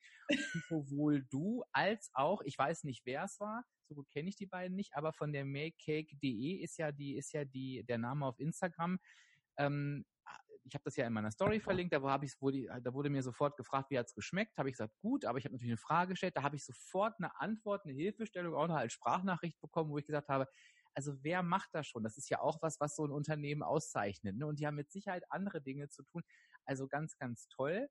sowohl du als auch, ich weiß nicht, wer es war, so gut kenne ich die beiden nicht, aber von der makecake.de ist ja die, ist ja die, der Name auf Instagram. Ähm, ich habe das ja in meiner Story verlinkt, da, hab ich's, wurde, da wurde mir sofort gefragt, wie hat's geschmeckt. Habe ich gesagt, gut, aber ich habe natürlich eine Frage gestellt. Da habe ich sofort eine Antwort, eine Hilfestellung auch noch als Sprachnachricht bekommen, wo ich gesagt habe, also wer macht das schon? Das ist ja auch was, was so ein Unternehmen auszeichnet. Ne? Und die haben mit Sicherheit andere Dinge zu tun. Also ganz, ganz toll.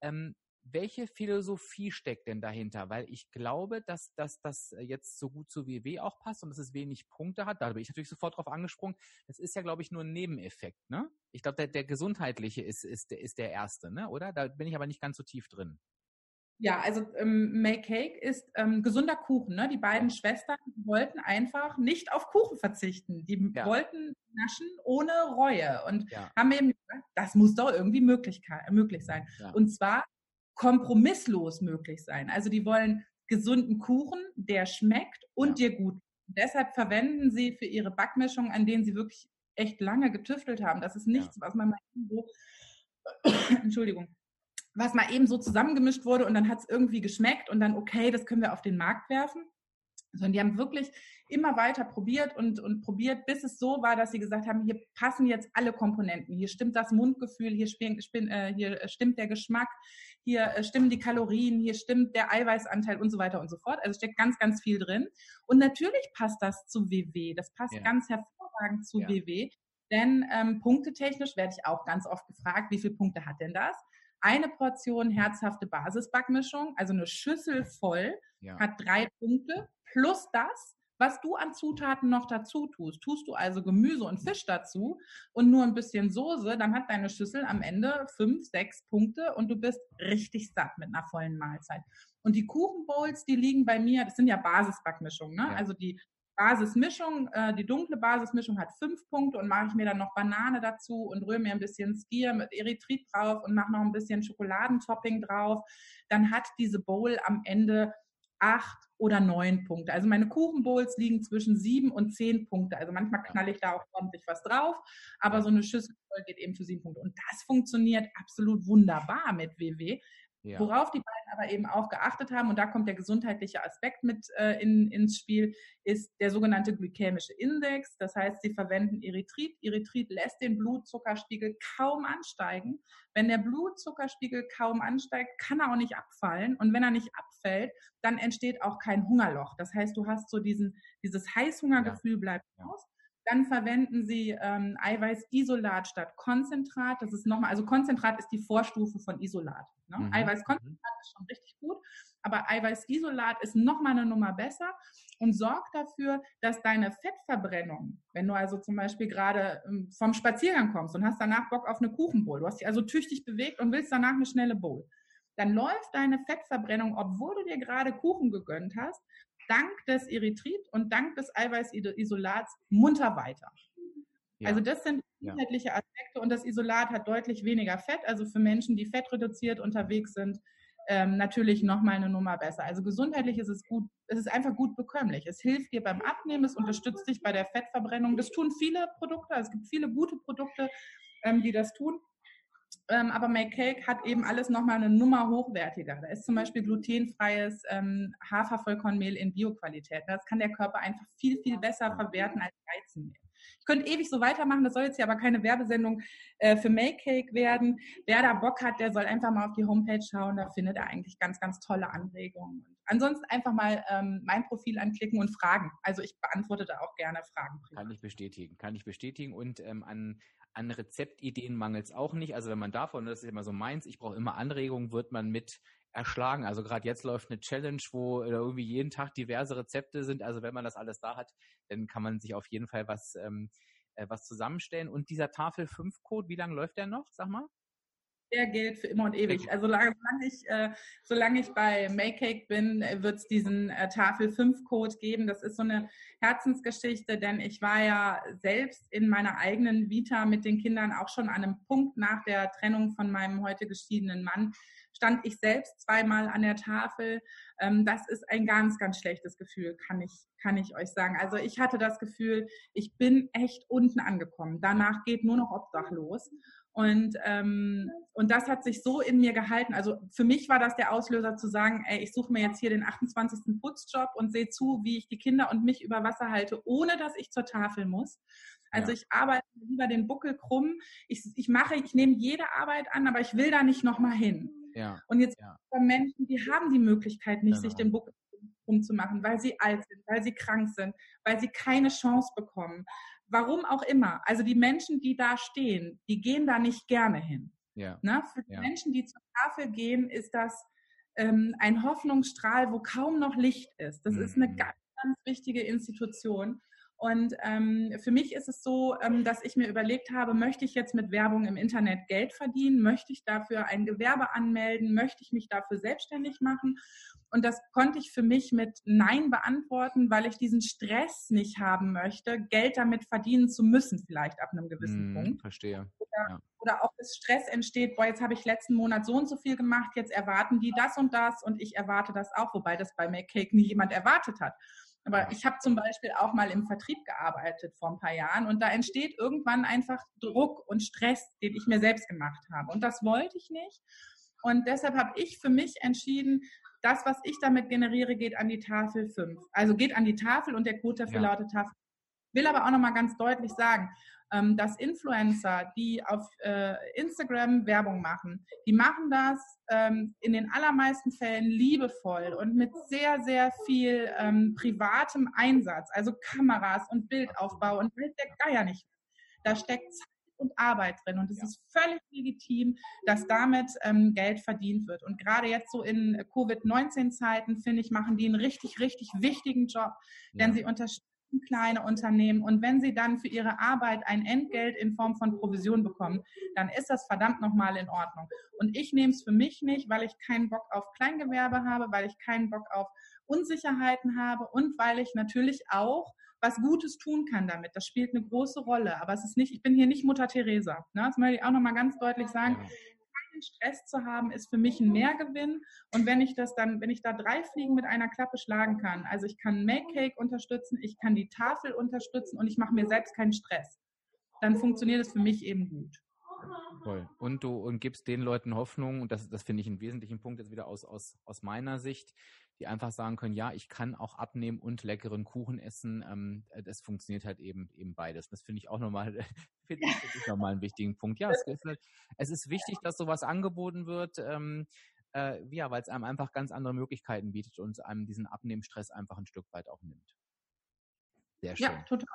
Ähm, welche Philosophie steckt denn dahinter? Weil ich glaube, dass, dass das jetzt so gut zu WW auch passt und dass es wenig Punkte hat. Da bin ich natürlich sofort drauf angesprungen. Das ist ja, glaube ich, nur ein Nebeneffekt. Ne? Ich glaube, der, der gesundheitliche ist, ist, der, ist der erste, ne? oder? Da bin ich aber nicht ganz so tief drin. Ja, also ähm, Make Cake ist ähm, gesunder Kuchen. Ne? Die beiden ja. Schwestern wollten einfach nicht auf Kuchen verzichten. Die ja. wollten naschen ohne Reue und ja. haben eben gesagt, das muss doch irgendwie möglich, möglich sein. Und zwar kompromisslos möglich sein. Also die wollen gesunden Kuchen, der schmeckt und ja. dir gut. deshalb verwenden sie für ihre Backmischung, an denen sie wirklich echt lange getüftelt haben. Das ist nichts, ja. was man mal so, Entschuldigung, was mal eben so zusammengemischt wurde und dann hat es irgendwie geschmeckt und dann, okay, das können wir auf den Markt werfen. Sondern die haben wirklich immer weiter probiert und, und probiert, bis es so war, dass sie gesagt haben, hier passen jetzt alle Komponenten. Hier stimmt das Mundgefühl, hier, spin, spin, äh, hier stimmt der Geschmack, hier äh, stimmen die Kalorien, hier stimmt der Eiweißanteil und so weiter und so fort. Also steckt ganz, ganz viel drin. Und natürlich passt das zu WW. Das passt ja. ganz hervorragend zu ja. WW. Denn ähm, punktetechnisch werde ich auch ganz oft gefragt, wie viele Punkte hat denn das? Eine Portion herzhafte Basisbackmischung, also eine Schüssel voll, ja. hat drei Punkte plus das, was du an Zutaten noch dazu tust. Tust du also Gemüse und Fisch dazu und nur ein bisschen Soße, dann hat deine Schüssel am Ende fünf, sechs Punkte und du bist richtig satt mit einer vollen Mahlzeit. Und die Kuchenbowls, die liegen bei mir, das sind ja Basisbackmischungen, ne? Ja. Also die Basismischung, äh, die dunkle Basismischung hat fünf Punkte und mache ich mir dann noch Banane dazu und rühre mir ein bisschen Skier mit Erythrit drauf und mache noch ein bisschen Schokoladentopping drauf. Dann hat diese Bowl am Ende acht oder neun Punkte. Also meine Kuchenbowls liegen zwischen sieben und zehn Punkte. Also manchmal knalle ich da auch ordentlich was drauf, aber so eine Schüssel geht eben für sieben Punkte. Und das funktioniert absolut wunderbar mit WW. Ja. Worauf die beiden aber eben auch geachtet haben, und da kommt der gesundheitliche Aspekt mit äh, in, ins Spiel, ist der sogenannte glykämische Index. Das heißt, sie verwenden Erythrit. Erythrit lässt den Blutzuckerspiegel kaum ansteigen. Wenn der Blutzuckerspiegel kaum ansteigt, kann er auch nicht abfallen. Und wenn er nicht abfällt, dann entsteht auch kein Hungerloch. Das heißt, du hast so diesen, dieses Heißhungergefühl bleibt aus. Dann verwenden Sie ähm, Eiweißisolat statt Konzentrat. Das ist nochmal, also Konzentrat ist die Vorstufe von Isolat. Ne? Mhm. Eiweißkonzentrat ist schon richtig gut. aber Eiweißisolat ist nochmal eine Nummer besser und sorgt dafür, dass deine Fettverbrennung, wenn du also zum Beispiel gerade ähm, vom Spaziergang kommst und hast danach Bock auf eine Kuchenbowl, du hast dich also tüchtig bewegt und willst danach eine schnelle Bowl, dann läuft deine Fettverbrennung, obwohl du dir gerade Kuchen gegönnt hast, dank des Erythrit und dank des Eiweißisolats munter weiter. Ja. Also das sind inhaltliche Aspekte und das Isolat hat deutlich weniger Fett. Also für Menschen, die fettreduziert unterwegs sind, ähm, natürlich nochmal eine Nummer besser. Also gesundheitlich ist es gut, es ist einfach gut bekömmlich. Es hilft dir beim Abnehmen, es unterstützt dich bei der Fettverbrennung. Das tun viele Produkte, es gibt viele gute Produkte, ähm, die das tun. Ähm, aber Make Cake hat eben alles nochmal eine Nummer hochwertiger. Da ist zum Beispiel glutenfreies ähm, Hafervollkornmehl in Bioqualität. Das kann der Körper einfach viel, viel besser verwerten als Weizenmehl. Ich könnte ewig so weitermachen, das soll jetzt hier aber keine Werbesendung äh, für Make Cake werden. Wer da Bock hat, der soll einfach mal auf die Homepage schauen, da findet er eigentlich ganz, ganz tolle Anregungen. ansonsten einfach mal ähm, mein Profil anklicken und fragen. Also ich beantworte da auch gerne Fragen. Kann ich bestätigen, kann ich bestätigen und ähm, an an Rezeptideen mangelt es auch nicht. Also wenn man davon, das ist immer so meins, ich brauche immer Anregungen, wird man mit erschlagen. Also gerade jetzt läuft eine Challenge, wo irgendwie jeden Tag diverse Rezepte sind. Also wenn man das alles da hat, dann kann man sich auf jeden Fall was, ähm, äh, was zusammenstellen. Und dieser Tafel 5 Code, wie lange läuft der noch? Sag mal der gilt für immer und ewig. Also solange ich, äh, solange ich bei Makecake bin, wird es diesen äh, Tafel 5 Code geben. Das ist so eine Herzensgeschichte, denn ich war ja selbst in meiner eigenen Vita mit den Kindern auch schon an einem Punkt nach der Trennung von meinem heute geschiedenen Mann, stand ich selbst zweimal an der Tafel. Ähm, das ist ein ganz, ganz schlechtes Gefühl, kann ich, kann ich euch sagen. Also ich hatte das Gefühl, ich bin echt unten angekommen. Danach geht nur noch obdachlos. Und, ähm, und das hat sich so in mir gehalten. Also für mich war das der Auslöser zu sagen, ey, ich suche mir jetzt hier den 28. Putzjob und sehe zu, wie ich die Kinder und mich über Wasser halte, ohne dass ich zur Tafel muss. Also ja. ich arbeite lieber den Buckel krumm. Ich, ich mache, ich nehme jede Arbeit an, aber ich will da nicht nochmal hin. Ja. Und jetzt ja. Menschen, die haben die Möglichkeit nicht, genau. sich den Buckel krumm zu machen, weil sie alt sind, weil sie krank sind, weil sie keine Chance bekommen, warum auch immer. Also die Menschen, die da stehen, die gehen da nicht gerne hin. Ja. Ne? Für die ja. Menschen, die zur Tafel gehen, ist das ähm, ein Hoffnungsstrahl, wo kaum noch Licht ist. Das mhm. ist eine mhm. ganz, ganz wichtige Institution. Und ähm, für mich ist es so, ähm, dass ich mir überlegt habe, möchte ich jetzt mit Werbung im Internet Geld verdienen? Möchte ich dafür ein Gewerbe anmelden? Möchte ich mich dafür selbstständig machen? Und das konnte ich für mich mit Nein beantworten, weil ich diesen Stress nicht haben möchte, Geld damit verdienen zu müssen, vielleicht ab einem gewissen hm, Punkt. Verstehe. Oder, ja. oder auch das Stress entsteht, boah, jetzt habe ich letzten Monat so und so viel gemacht, jetzt erwarten die das und das und ich erwarte das auch, wobei das bei Make Cake nie jemand erwartet hat. Aber ich habe zum Beispiel auch mal im Vertrieb gearbeitet vor ein paar Jahren und da entsteht irgendwann einfach Druck und Stress, den ich mir selbst gemacht habe. Und das wollte ich nicht. Und deshalb habe ich für mich entschieden, das, was ich damit generiere, geht an die Tafel 5. Also geht an die Tafel und der Code dafür ja. lautet Tafel. Will aber auch nochmal ganz deutlich sagen, dass Influencer, die auf äh, Instagram Werbung machen, die machen das ähm, in den allermeisten Fällen liebevoll und mit sehr, sehr viel ähm, privatem Einsatz, also Kameras und Bildaufbau und Bild der Geier nicht. Da steckt Zeit und Arbeit drin und es ja. ist völlig legitim, dass damit ähm, Geld verdient wird. Und gerade jetzt so in Covid-19-Zeiten, finde ich, machen die einen richtig, richtig wichtigen Job, denn ja. sie unterstützen kleine Unternehmen. Und wenn sie dann für ihre Arbeit ein Entgelt in Form von Provision bekommen, dann ist das verdammt nochmal in Ordnung. Und ich nehme es für mich nicht, weil ich keinen Bock auf Kleingewerbe habe, weil ich keinen Bock auf Unsicherheiten habe und weil ich natürlich auch was Gutes tun kann damit. Das spielt eine große Rolle. Aber es ist nicht, ich bin hier nicht Mutter Teresa. Ne? Das möchte ich auch nochmal ganz deutlich sagen. Stress zu haben, ist für mich ein Mehrgewinn. Und wenn ich das dann, wenn ich da drei Fliegen mit einer Klappe schlagen kann, also ich kann Make Cake unterstützen, ich kann die Tafel unterstützen und ich mache mir selbst keinen Stress, dann funktioniert es für mich eben gut. Toll. Und du und gibst den Leuten Hoffnung, und das, das finde ich einen wesentlichen Punkt jetzt wieder aus, aus, aus meiner Sicht, die einfach sagen können, ja, ich kann auch abnehmen und leckeren Kuchen essen. Ähm, das funktioniert halt eben eben beides. Das finde ich auch nochmal, finde ich nochmal einen wichtigen Punkt. Ja, es ist, halt, es ist wichtig, dass sowas angeboten wird. Ähm, äh, ja, weil es einem einfach ganz andere Möglichkeiten bietet und einem diesen Abnehmstress einfach ein Stück weit auch nimmt. Sehr schön. Ja, total.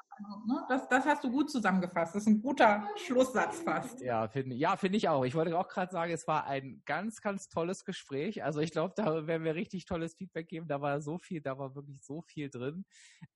Ne? Das, das hast du gut zusammengefasst. Das ist ein guter Schlusssatz fast. Ja, finde ja, find ich auch. Ich wollte auch gerade sagen, es war ein ganz, ganz tolles Gespräch. Also ich glaube, da werden wir richtig tolles Feedback geben. Da war so viel, da war wirklich so viel drin.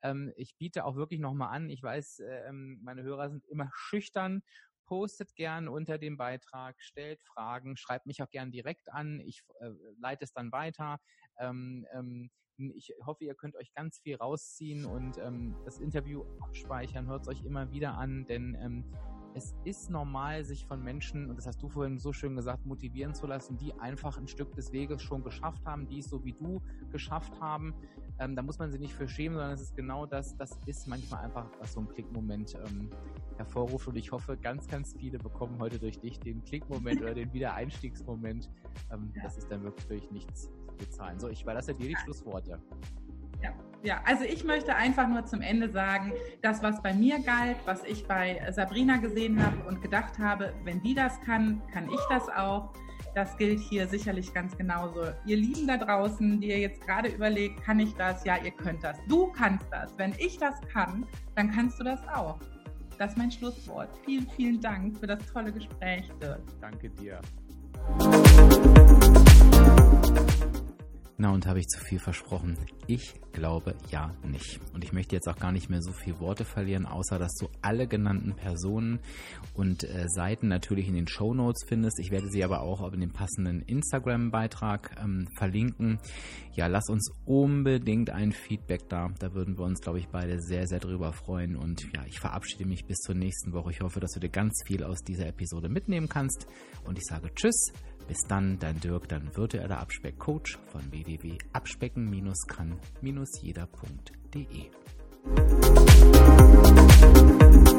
Ähm, ich biete auch wirklich nochmal an. Ich weiß, ähm, meine Hörer sind immer schüchtern postet gern unter dem Beitrag, stellt Fragen, schreibt mich auch gern direkt an. Ich äh, leite es dann weiter. Ähm, ähm, ich hoffe, ihr könnt euch ganz viel rausziehen und ähm, das Interview abspeichern. Hört es euch immer wieder an, denn ähm, es ist normal, sich von Menschen, und das hast du vorhin so schön gesagt, motivieren zu lassen, die einfach ein Stück des Weges schon geschafft haben, die es so wie du geschafft haben. Ähm, da muss man sich nicht für schämen, sondern es ist genau das, das ist manchmal einfach, was so ein Klickmoment ähm, hervorruft. Und ich hoffe, ganz, ganz viele bekommen heute durch dich den Klickmoment oder den Wiedereinstiegsmoment. Ähm, das ist dann wirklich nichts bezahlen. So, ich überlasse dir die Schlussworte. Ja, ja, also ich möchte einfach nur zum Ende sagen, das, was bei mir galt, was ich bei Sabrina gesehen habe und gedacht habe, wenn die das kann, kann ich das auch. Das gilt hier sicherlich ganz genauso. Ihr Lieben da draußen, die ihr jetzt gerade überlegt, kann ich das? Ja, ihr könnt das. Du kannst das. Wenn ich das kann, dann kannst du das auch. Das ist mein Schlusswort. Vielen, vielen Dank für das tolle Gespräch, Dirk. Danke dir. Na und habe ich zu viel versprochen? Ich glaube ja nicht. Und ich möchte jetzt auch gar nicht mehr so viele Worte verlieren, außer dass du alle genannten Personen und äh, Seiten natürlich in den Show Notes findest. Ich werde sie aber auch in dem passenden Instagram-Beitrag ähm, verlinken. Ja, lass uns unbedingt ein Feedback da. Da würden wir uns, glaube ich, beide sehr, sehr drüber freuen. Und ja, ich verabschiede mich bis zur nächsten Woche. Ich hoffe, dass du dir ganz viel aus dieser Episode mitnehmen kannst. Und ich sage Tschüss bis dann, dein Dirk, dein virtueller Abspeckcoach von www.abspecken-kann-jeder.de.